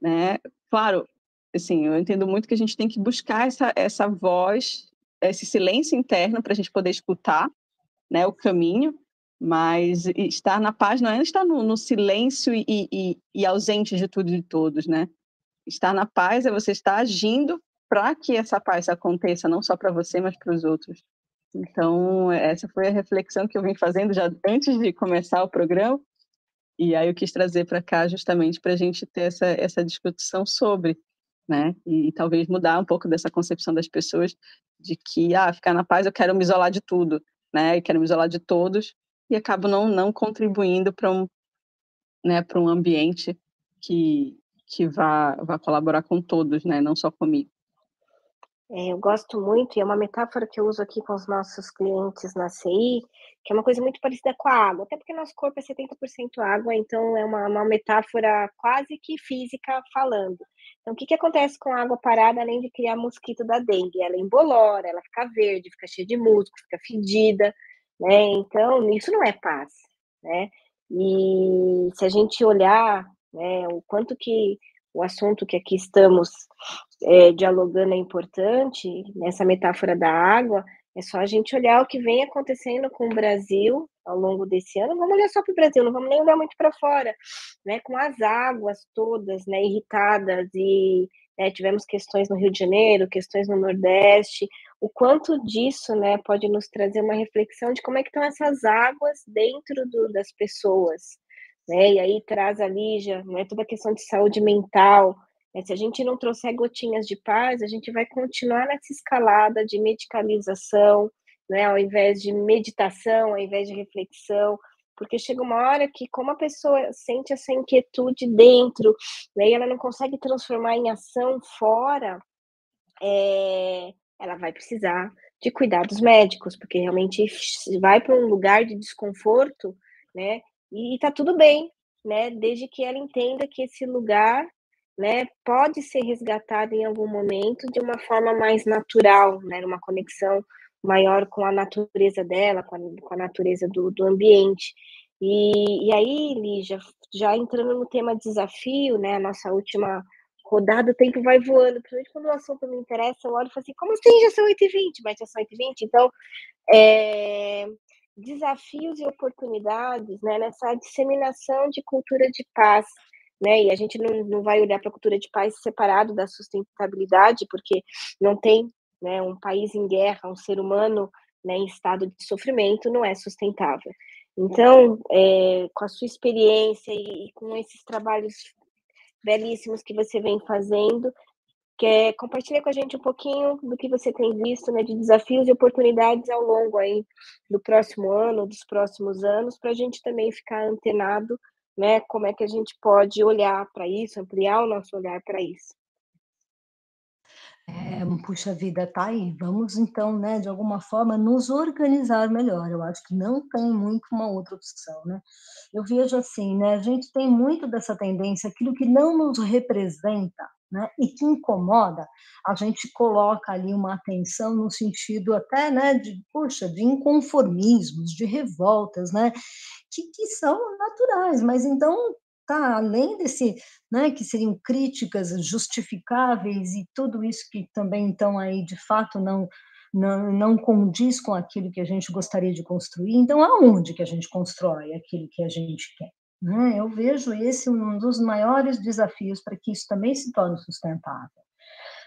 né, claro, assim, eu entendo muito que a gente tem que buscar essa, essa voz, esse silêncio interno para a gente poder escutar, né, o caminho, mas estar na paz não é estar no, no silêncio e, e, e ausente de tudo e de todos, né? Estar na paz é você estar agindo para que essa paz aconteça, não só para você, mas para os outros. Então, essa foi a reflexão que eu vim fazendo já antes de começar o programa, e aí eu quis trazer para cá justamente para a gente ter essa, essa discussão sobre, né? E, e, talvez mudar um pouco dessa concepção das pessoas de que, ah, ficar na paz eu quero me isolar de tudo, né? Eu quero me isolar de todos, e acabo não, não contribuindo para um, né, um ambiente que, que vá, vá colaborar com todos, né? Não só comigo. É, eu gosto muito, e é uma metáfora que eu uso aqui com os nossos clientes na CI, que é uma coisa muito parecida com a água, até porque nosso corpo é 70% água, então é uma, uma metáfora quase que física falando. Então, o que, que acontece com a água parada, além de criar mosquito da dengue? Ela embolora, ela fica verde, fica cheia de músculo, fica fedida, né? Então, isso não é paz, né? E se a gente olhar né, o quanto que o assunto que aqui estamos é, dialogando é importante, nessa metáfora da água, é só a gente olhar o que vem acontecendo com o Brasil ao longo desse ano. Vamos olhar só para o Brasil, não vamos nem olhar muito para fora, né? Com as águas todas, né, irritadas e né, tivemos questões no Rio de Janeiro, questões no Nordeste. O quanto disso, né, pode nos trazer uma reflexão de como é que estão essas águas dentro do, das pessoas, né? E aí traz a Lígia, né, toda a questão de saúde mental. Né? Se a gente não trouxer gotinhas de paz, a gente vai continuar nessa escalada de medicalização, né, ao invés de meditação, ao invés de reflexão, porque chega uma hora que, como a pessoa sente essa inquietude dentro, né, e ela não consegue transformar em ação fora, é, ela vai precisar de cuidados médicos, porque realmente vai para um lugar de desconforto, né? E está tudo bem, né? Desde que ela entenda que esse lugar, né, pode ser resgatado em algum momento de uma forma mais natural, né? Uma conexão maior com a natureza dela, com a, com a natureza do, do ambiente. E, e aí, Lígia, já entrando no tema desafio, né? A nossa última rodada, o tempo vai voando, principalmente quando o assunto me interessa, eu olho e falo assim, como assim já são 8h20? Mas já são 8h20, então, é, desafios e oportunidades né, nessa disseminação de cultura de paz, né, e a gente não, não vai olhar para a cultura de paz separado da sustentabilidade, porque não tem né, um país em guerra, um ser humano né, em estado de sofrimento, não é sustentável. Então, é, com a sua experiência e, e com esses trabalhos belíssimos que você vem fazendo. Quer compartilhar com a gente um pouquinho do que você tem visto, né, de desafios e oportunidades ao longo aí do próximo ano, dos próximos anos, para a gente também ficar antenado, né, como é que a gente pode olhar para isso, ampliar o nosso olhar para isso. É, puxa vida, tá aí. Vamos então, né, de alguma forma, nos organizar melhor. Eu acho que não tem muito uma outra opção, né? Eu vejo assim, né, a gente tem muito dessa tendência, aquilo que não nos representa, né, e que incomoda, a gente coloca ali uma atenção no sentido até, né, de, puxa, de inconformismos, de revoltas, né, que, que são naturais, mas então tá além desse, né, que seriam críticas justificáveis e tudo isso que também então aí de fato não não, não condiz com aquilo que a gente gostaria de construir. Então, aonde que a gente constrói aquilo que a gente quer? Né? Eu vejo esse um dos maiores desafios para que isso também se torne sustentável.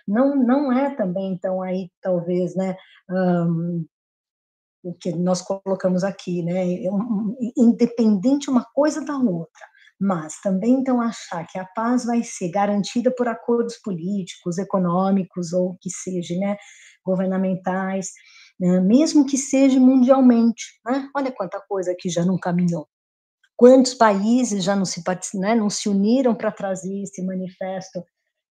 Não, não é também, então, aí, talvez, né, um, o que nós colocamos aqui, né, independente uma coisa da outra mas também então achar que a paz vai ser garantida por acordos políticos, econômicos ou que seja, né, governamentais, né, mesmo que seja mundialmente, né? Olha quanta coisa que já não caminhou. Quantos países já não se, né, não se uniram para trazer esse manifesto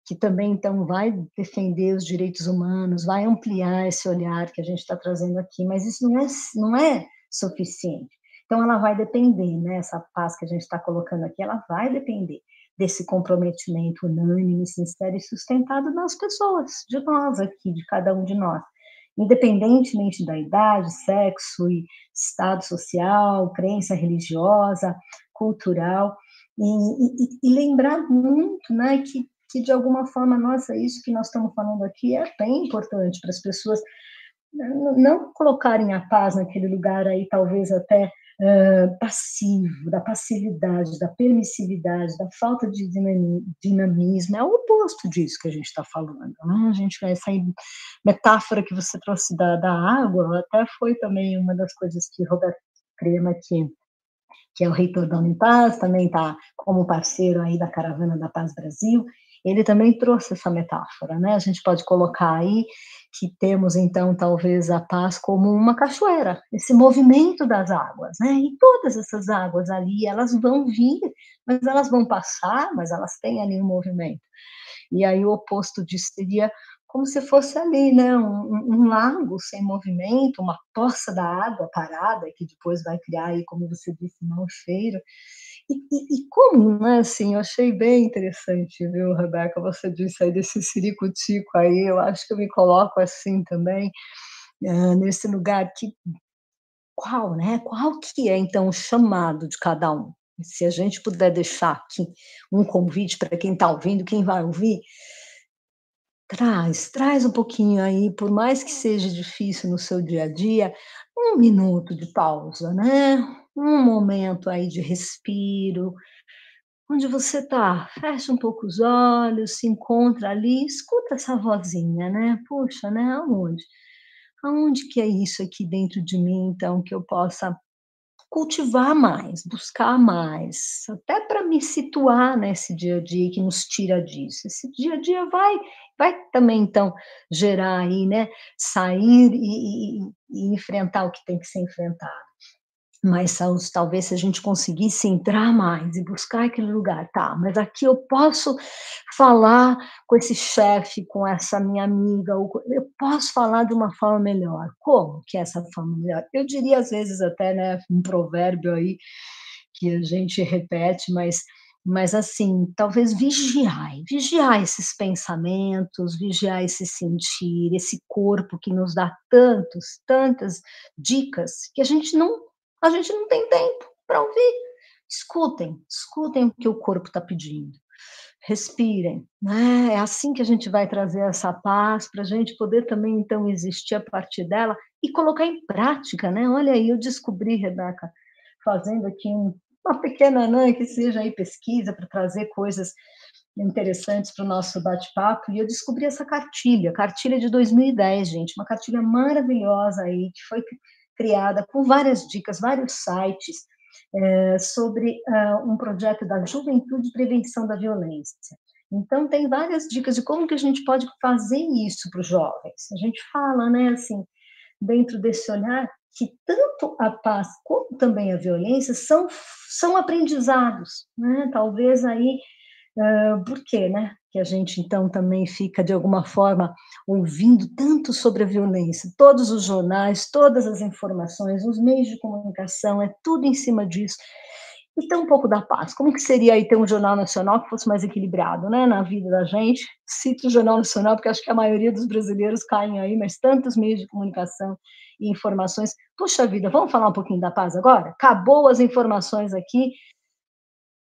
que também então vai defender os direitos humanos, vai ampliar esse olhar que a gente está trazendo aqui, mas isso não é, não é suficiente. Então, ela vai depender, né? Essa paz que a gente está colocando aqui, ela vai depender desse comprometimento unânime, sincero e sustentado nas pessoas, de nós aqui, de cada um de nós. Independentemente da idade, sexo e estado social, crença religiosa, cultural, e, e, e lembrar muito, né, que, que de alguma forma, nossa, isso que nós estamos falando aqui é bem importante para as pessoas não colocarem a paz naquele lugar aí, talvez até passivo, da passividade, da permissividade, da falta de dinamismo, é o oposto disso que a gente está falando. Né? A gente essa metáfora que você trouxe da, da água, até foi também uma das coisas que Roberto Crema, que, que é o reitor da Unipaz, também está como parceiro aí da Caravana da Paz Brasil, ele também trouxe essa metáfora, né? A gente pode colocar aí que temos então talvez a paz como uma cachoeira, esse movimento das águas, né? E todas essas águas ali, elas vão vir, mas elas vão passar, mas elas têm ali um movimento. E aí o oposto disso seria como se fosse ali, né, um, um, lago sem movimento, uma poça da água parada que depois vai criar aí, como você disse, um cheiro. E, como, né, assim, eu achei bem interessante, viu, Rebeca, você disse aí desse ciricutico aí, eu acho que eu me coloco assim também, é, nesse lugar que, qual, né, qual que é, então, o chamado de cada um? Se a gente puder deixar aqui um convite para quem está ouvindo, quem vai ouvir, traz, traz um pouquinho aí, por mais que seja difícil no seu dia a dia, um minuto de pausa, né? Um momento aí de respiro, onde você está, fecha um pouco os olhos, se encontra ali, escuta essa vozinha, né? Puxa, né? Aonde? Aonde que é isso aqui dentro de mim, então, que eu possa cultivar mais, buscar mais, até para me situar nesse dia a dia que nos tira disso. Esse dia a dia vai, vai também então gerar aí, né? Sair e, e, e enfrentar o que tem que ser enfrentado. Mas talvez se a gente conseguisse entrar mais e buscar aquele lugar, tá, mas aqui eu posso falar com esse chefe, com essa minha amiga, eu posso falar de uma forma melhor. Como que é essa forma melhor? Eu diria às vezes até, né, um provérbio aí que a gente repete, mas mas assim, talvez vigiar, vigiar esses pensamentos, vigiar esse sentir, esse corpo que nos dá tantos, tantas dicas que a gente não a gente não tem tempo para ouvir. Escutem, escutem o que o corpo está pedindo. Respirem, né? É assim que a gente vai trazer essa paz para a gente poder também então existir a partir dela e colocar em prática, né? Olha aí, eu descobri, Rebeca, fazendo aqui um, uma pequena né, que seja aí pesquisa para trazer coisas interessantes para o nosso bate-papo, e eu descobri essa cartilha, cartilha de 2010, gente, uma cartilha maravilhosa aí, que foi criada com várias dicas, vários sites é, sobre uh, um projeto da Juventude de Prevenção da Violência. Então, tem várias dicas de como que a gente pode fazer isso para os jovens. A gente fala, né, assim, dentro desse olhar, que tanto a paz como também a violência são, são aprendizados, né? Talvez aí, uh, por quê, né? Que a gente então também fica de alguma forma ouvindo tanto sobre a violência, todos os jornais, todas as informações, os meios de comunicação, é tudo em cima disso. E tem um pouco da paz. Como que seria aí ter um jornal nacional que fosse mais equilibrado, né, na vida da gente? Cito o jornal nacional porque acho que a maioria dos brasileiros caem aí, mas tantos meios de comunicação e informações. Puxa vida, vamos falar um pouquinho da paz agora? Acabou as informações aqui,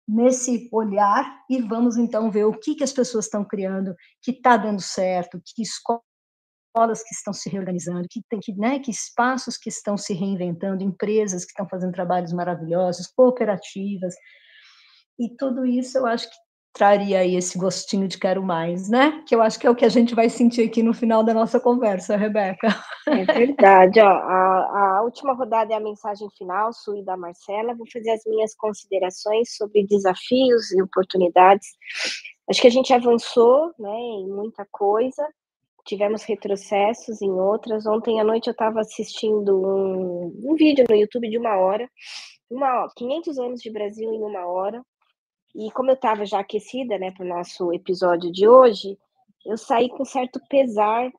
nesse olhar e vamos então ver o que, que as pessoas estão criando, que está dando certo, que escolas que estão se reorganizando, que, tem, que, né, que espaços que estão se reinventando, empresas que estão fazendo trabalhos maravilhosos, cooperativas, e tudo isso eu acho que traria aí esse gostinho de quero mais, né? Que eu acho que é o que a gente vai sentir aqui no final da nossa conversa, Rebeca. É verdade, ó, a, a última rodada é a mensagem final, sua e da Marcela, vou fazer as minhas considerações sobre desafios e oportunidades. Acho que a gente avançou, né, em muita coisa, tivemos retrocessos em outras. Ontem à noite eu estava assistindo um, um vídeo no YouTube de uma hora, uma, 500 anos de Brasil em uma hora, e como eu estava já aquecida, né, para o nosso episódio de hoje, eu saí com certo pesar,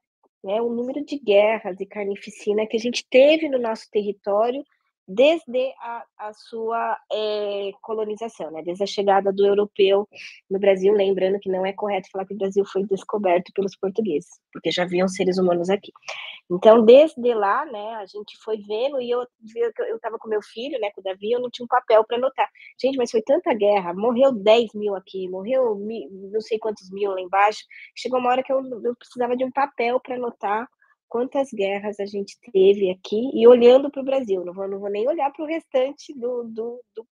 né, o número de guerras e carnificina que a gente teve no nosso território desde a, a sua é, colonização, né? desde a chegada do europeu no Brasil, lembrando que não é correto falar que o Brasil foi descoberto pelos portugueses, porque já haviam seres humanos aqui. Então, desde lá, né, a gente foi vendo, e eu eu estava com meu filho, né, com o Davi, eu não tinha um papel para anotar. Gente, mas foi tanta guerra, morreu 10 mil aqui, morreu mil, não sei quantos mil lá embaixo, chegou uma hora que eu, eu precisava de um papel para anotar quantas guerras a gente teve aqui e olhando para o Brasil, não vou, não vou nem olhar para o restante do, do, do,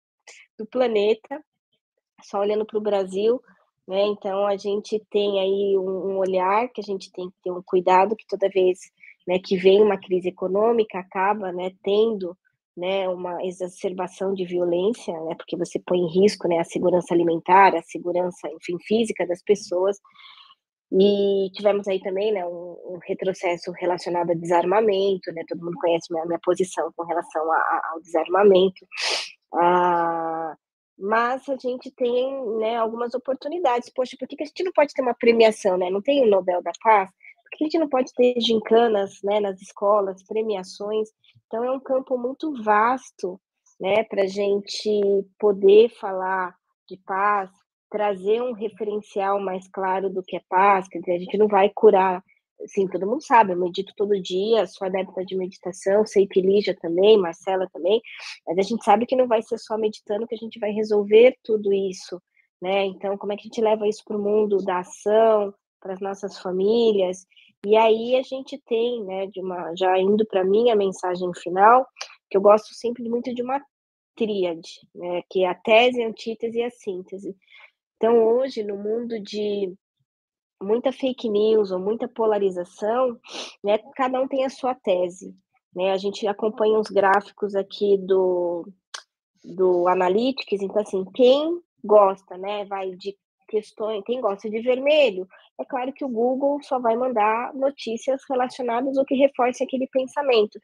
do, planeta, só olhando para o Brasil, né? Então a gente tem aí um, um, olhar que a gente tem que ter um cuidado que toda vez né, que vem uma crise econômica acaba né, tendo né, uma exacerbação de violência, né, porque você põe em risco né, a segurança alimentar, a segurança, enfim, física das pessoas, e tivemos aí também né, um, um, retrocesso relacionado a desarmamento, né, todo mundo conhece minha, minha posição com relação a, a, ao desarmamento. Ah, mas a gente tem né, algumas oportunidades. Poxa, por que, que a gente não pode ter uma premiação? Né? Não tem o Nobel da Paz? Por que a gente não pode ter gincanas né, nas escolas, premiações? Então, é um campo muito vasto né, para a gente poder falar de paz, trazer um referencial mais claro do que é paz, quer dizer, a gente não vai curar, assim, todo mundo sabe, eu medito todo dia, sou adepta de meditação, sei que Lígia também, Marcela também, mas a gente sabe que não vai ser só meditando que a gente vai resolver tudo isso, né? Então, como é que a gente leva isso para o mundo da ação, para as nossas famílias? E aí a gente tem, né, de uma, já indo para mim a mensagem final, que eu gosto sempre muito de uma tríade, né, que é a tese, a antítese e a síntese. Então, hoje, no mundo de muita fake news ou muita polarização, né, cada um tem a sua tese. Né? A gente acompanha os gráficos aqui do, do Analytics, então, assim, quem gosta, né, vai de questões, quem gosta de vermelho, é claro que o Google só vai mandar notícias relacionadas ou que reforcem aquele pensamento.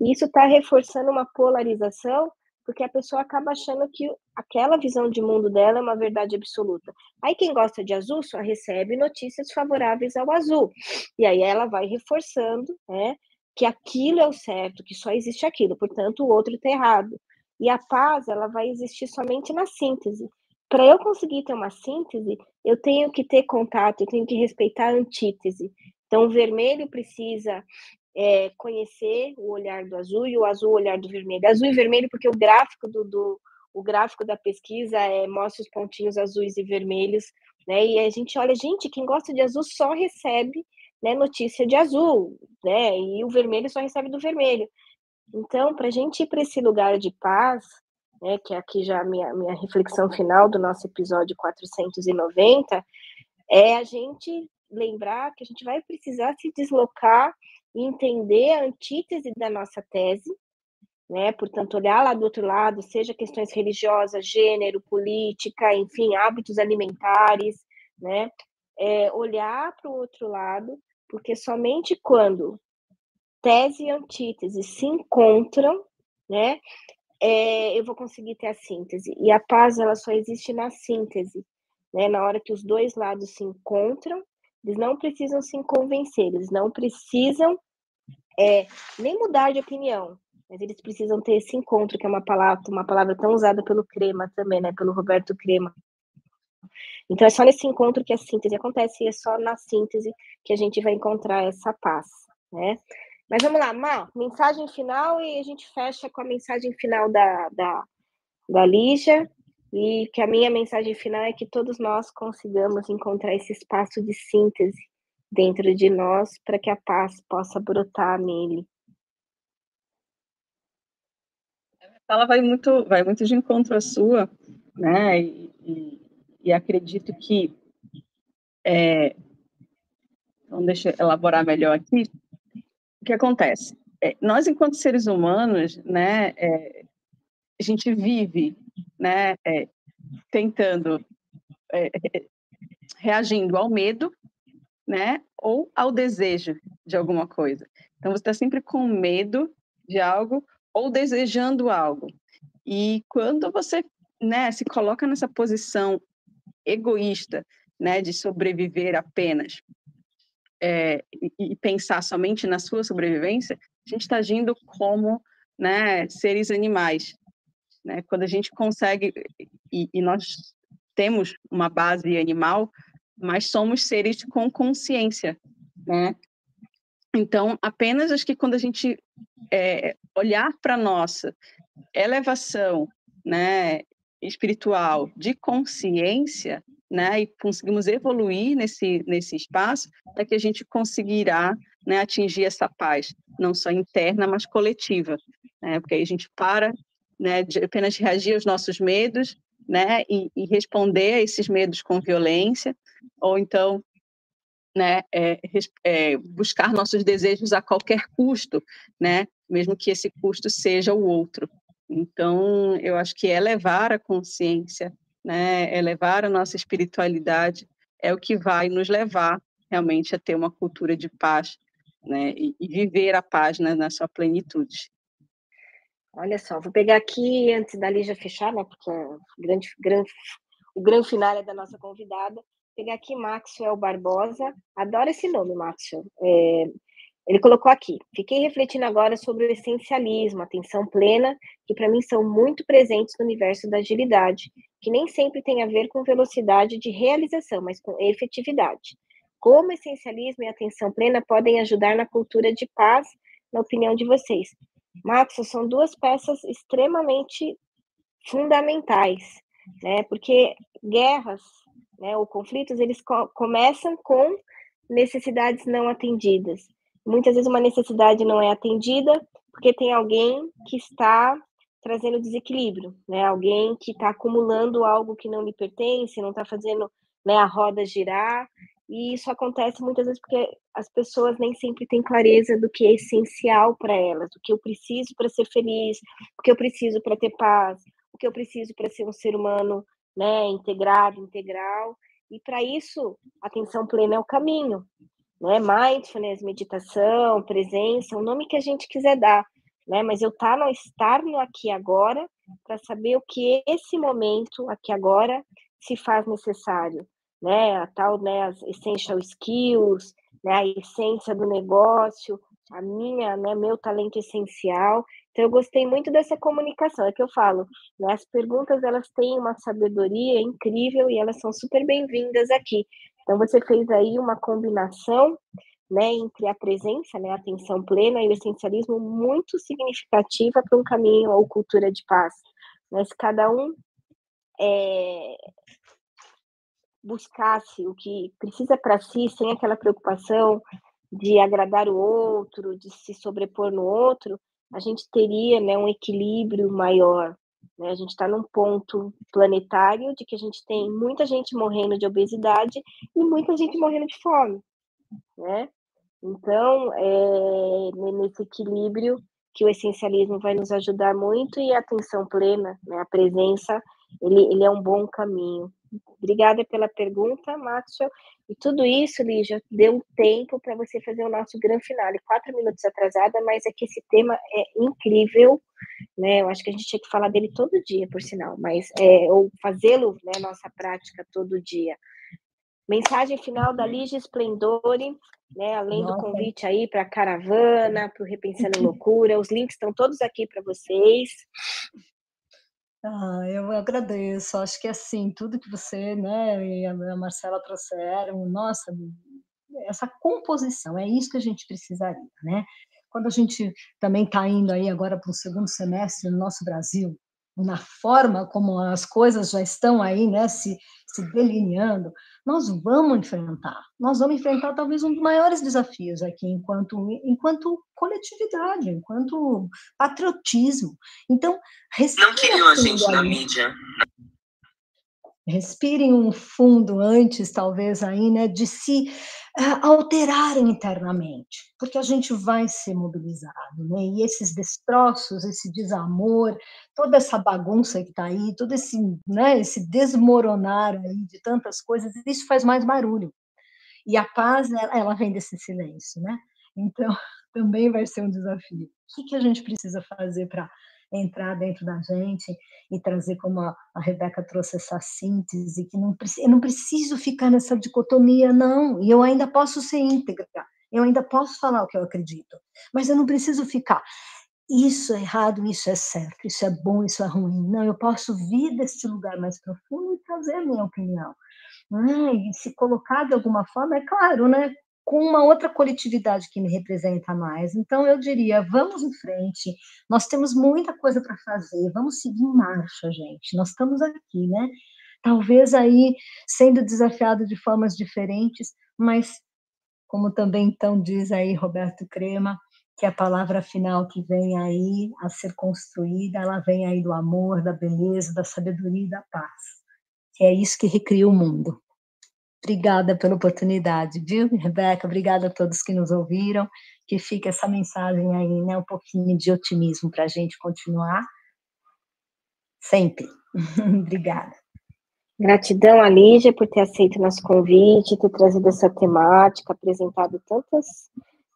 E isso está reforçando uma polarização, porque a pessoa acaba achando que aquela visão de mundo dela é uma verdade absoluta. Aí quem gosta de azul só recebe notícias favoráveis ao azul. E aí ela vai reforçando, né, que aquilo é o certo, que só existe aquilo, portanto o outro está errado. E a paz, ela vai existir somente na síntese. Para eu conseguir ter uma síntese, eu tenho que ter contato, eu tenho que respeitar a antítese. Então, o vermelho precisa é, conhecer o olhar do azul e o azul o olhar do vermelho. Azul e vermelho, porque o gráfico do, do o gráfico da pesquisa é, mostra os pontinhos azuis e vermelhos, né? E a gente olha, gente, quem gosta de azul só recebe né, notícia de azul, né? E o vermelho só recebe do vermelho. Então, para a gente ir para esse lugar de paz, né, que é aqui já a minha, minha reflexão final do nosso episódio 490, é a gente lembrar que a gente vai precisar se deslocar entender a antítese da nossa tese, né? Portanto, olhar lá do outro lado, seja questões religiosas, gênero, política, enfim, hábitos alimentares, né? É, olhar para o outro lado, porque somente quando tese e antítese se encontram, né? É, eu vou conseguir ter a síntese. E a paz, ela só existe na síntese, né? Na hora que os dois lados se encontram, eles não precisam se convencer, eles não precisam é, nem mudar de opinião, mas eles precisam ter esse encontro, que é uma palavra, uma palavra tão usada pelo Crema também, né? Pelo Roberto Crema. Então é só nesse encontro que a síntese acontece e é só na síntese que a gente vai encontrar essa paz, né? Mas vamos lá, Mal, mensagem final e a gente fecha com a mensagem final da, da, da Lígia. E que a minha mensagem final é que todos nós consigamos encontrar esse espaço de síntese dentro de nós para que a paz possa brotar nele. Ela vai muito, vai muito de encontro à sua, né? E, e, e acredito que é, então deixa eu elaborar melhor aqui o que acontece? É, nós, enquanto seres humanos, né, é, a gente vive né, é, tentando, é, reagindo ao medo, né, ou ao desejo de alguma coisa. Então, você está sempre com medo de algo ou desejando algo. E quando você né, se coloca nessa posição egoísta, né, de sobreviver apenas é, e, e, pensar somente na sua sobrevivência, a gente está agindo como né, seres animais. Né? Quando a gente consegue, e, e nós temos uma base animal, mas somos seres com consciência, né? Então, apenas acho que quando a gente é, olhar para nossa elevação né, espiritual de consciência, né, e conseguimos evoluir nesse, nesse espaço, é que a gente conseguirá né, atingir essa paz, não só interna, mas coletiva, né, porque aí a gente para né, de apenas reagir aos nossos medos, né, e, e responder a esses medos com violência, ou então né, é, é, buscar nossos desejos a qualquer custo, né, mesmo que esse custo seja o outro. Então, eu acho que elevar a consciência né, elevar a nossa espiritualidade, é o que vai nos levar realmente a ter uma cultura de paz né, e, e viver a paz né, na sua plenitude. Olha só, vou pegar aqui, antes da Lígia fechar, né, porque é grande, grande, o grande final é da nossa convidada, pegar aqui Maxwell Barbosa, adoro esse nome, Maxwell, é, ele colocou aqui: fiquei refletindo agora sobre o essencialismo, atenção plena, que para mim são muito presentes no universo da agilidade, que nem sempre tem a ver com velocidade de realização, mas com efetividade. Como essencialismo e atenção plena podem ajudar na cultura de paz, na opinião de vocês? Max, são duas peças extremamente fundamentais, né? Porque guerras, né, ou conflitos, eles co começam com necessidades não atendidas. Muitas vezes uma necessidade não é atendida porque tem alguém que está trazendo desequilíbrio, né? Alguém que está acumulando algo que não lhe pertence, não está fazendo né, a roda girar. E isso acontece muitas vezes porque as pessoas nem sempre têm clareza do que é essencial para elas, do que eu preciso para ser feliz, o que eu preciso para ter paz, o que eu preciso para ser um ser humano né, integrado, integral. E para isso, atenção plena é o caminho, né? Mindfulness, meditação, presença, o nome que a gente quiser dar, né? Mas eu tá no estar no aqui agora para saber o que esse momento aqui agora se faz necessário, né? A tal, né, as essential skills, né, a essência do negócio, a minha, né, meu talento essencial. Então eu gostei muito dessa comunicação, é que eu falo, né, as perguntas elas têm uma sabedoria incrível e elas são super bem-vindas aqui. Então você fez aí uma combinação, né, entre a presença, né, a atenção plena e o essencialismo muito significativa para um caminho ou cultura de paz. Mas cada um é, buscasse o que precisa para si, sem aquela preocupação de agradar o outro, de se sobrepor no outro, a gente teria né, um equilíbrio maior. Né? A gente está num ponto planetário de que a gente tem muita gente morrendo de obesidade e muita gente morrendo de fome. Né? Então, é nesse equilíbrio que o essencialismo vai nos ajudar muito e a atenção plena, né, a presença, ele, ele é um bom caminho. Obrigada pela pergunta, Maxwell. E tudo isso, Lígia, deu tempo para você fazer o nosso grande final. Quatro minutos atrasada, mas é que esse tema é incrível, né? Eu acho que a gente tinha que falar dele todo dia, por sinal, mas é, ou fazê-lo, né, nossa prática todo dia. Mensagem final da Lígia Splendore, né? Além Nossa. do convite aí para a caravana, para o Repensando Loucura, os links estão todos aqui para vocês. Ah, eu agradeço. Acho que assim, tudo que você, né, e a Marcela trouxeram, nossa, essa composição, é isso que a gente precisaria, né? Quando a gente também está indo aí agora para o segundo semestre no nosso Brasil, na forma como as coisas já estão aí, né, se, se delineando, nós vamos enfrentar. Nós vamos enfrentar talvez um dos maiores desafios aqui, enquanto, enquanto coletividade, enquanto patriotismo. Então, não queriam a gente na mídia. Respirem um fundo antes, talvez, aí, né, de se uh, alterarem internamente, porque a gente vai ser mobilizado, né? E esses destroços, esse desamor, toda essa bagunça que está aí, todo esse, né, esse desmoronar aí de tantas coisas, isso faz mais barulho. E a paz, ela, ela vem desse silêncio, né? Então, (laughs) também vai ser um desafio. O que, que a gente precisa fazer para entrar dentro da gente e trazer, como a, a Rebeca trouxe, essa síntese, que não, eu não preciso ficar nessa dicotomia, não, e eu ainda posso ser íntegra, eu ainda posso falar o que eu acredito, mas eu não preciso ficar. Isso é errado, isso é certo, isso é bom, isso é ruim. Não, eu posso vir desse lugar mais profundo e trazer a minha opinião. e se colocar de alguma forma, é claro, né? Com uma outra coletividade que me representa mais. Então, eu diria, vamos em frente, nós temos muita coisa para fazer, vamos seguir em marcha, gente. Nós estamos aqui, né? Talvez aí sendo desafiado de formas diferentes, mas como também então diz aí Roberto Crema, que a palavra final que vem aí a ser construída, ela vem aí do amor, da beleza, da sabedoria e da paz. Que é isso que recria o mundo. Obrigada pela oportunidade, viu, Rebeca? Obrigada a todos que nos ouviram. Que fique essa mensagem aí, né? Um pouquinho de otimismo para a gente continuar. Sempre. (laughs) Obrigada. Gratidão, Lígia, por ter aceito nosso convite, ter trazido essa temática, apresentado tantas,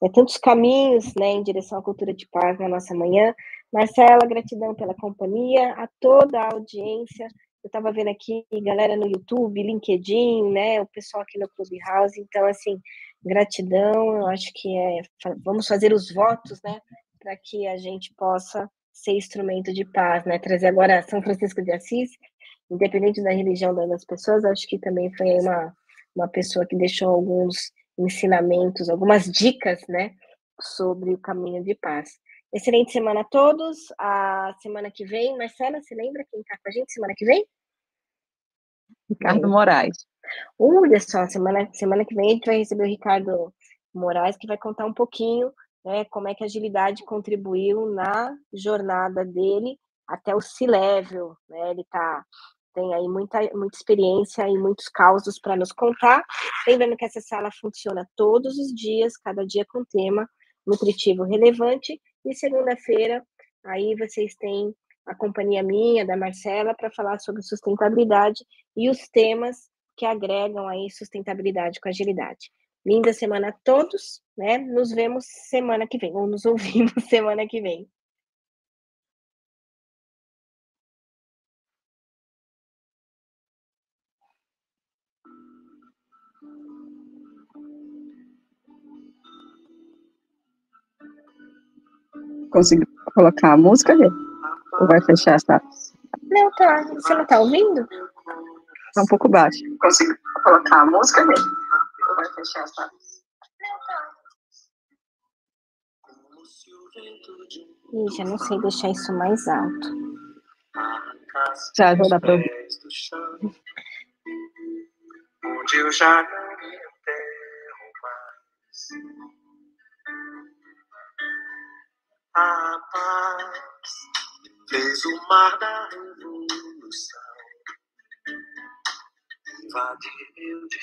né, tantos caminhos né, em direção à cultura de paz na nossa manhã. Marcela, gratidão pela companhia, a toda a audiência eu estava vendo aqui galera no YouTube, LinkedIn, né, o pessoal aqui no Clubhouse, então, assim, gratidão, eu acho que é, vamos fazer os votos, né, para que a gente possa ser instrumento de paz, né, trazer agora São Francisco de Assis, independente da religião das pessoas, acho que também foi uma, uma pessoa que deixou alguns ensinamentos, algumas dicas, né, sobre o caminho de paz. Excelente semana a todos. A semana que vem, Marcela, se lembra quem está com a gente semana que vem? Ricardo Moraes. Olha só, semana, semana que vem a gente vai receber o Ricardo Moraes, que vai contar um pouquinho né, como é que a agilidade contribuiu na jornada dele até o C-Level. Né? Ele tá, tem aí muita, muita experiência e muitos causos para nos contar. Lembrando que essa sala funciona todos os dias, cada dia com tema nutritivo relevante e segunda-feira, aí vocês têm a companhia minha, da Marcela, para falar sobre sustentabilidade e os temas que agregam aí sustentabilidade com agilidade. Linda semana a todos, né? Nos vemos semana que vem, ou nos (laughs) ouvimos semana que vem. Conseguiu colocar a música, Rê? Ou vai fechar essa? Não, tá. Você não tá ouvindo? Tá um pouco baixo. Conseguiu colocar a música, Rê? Ou vai fechar essa? Não, tá. Ih, já não sei deixar isso mais alto. Já, já dá pra ouvir. Onde eu já não me enterro mais a paz fez o mar da revolução. Invadiu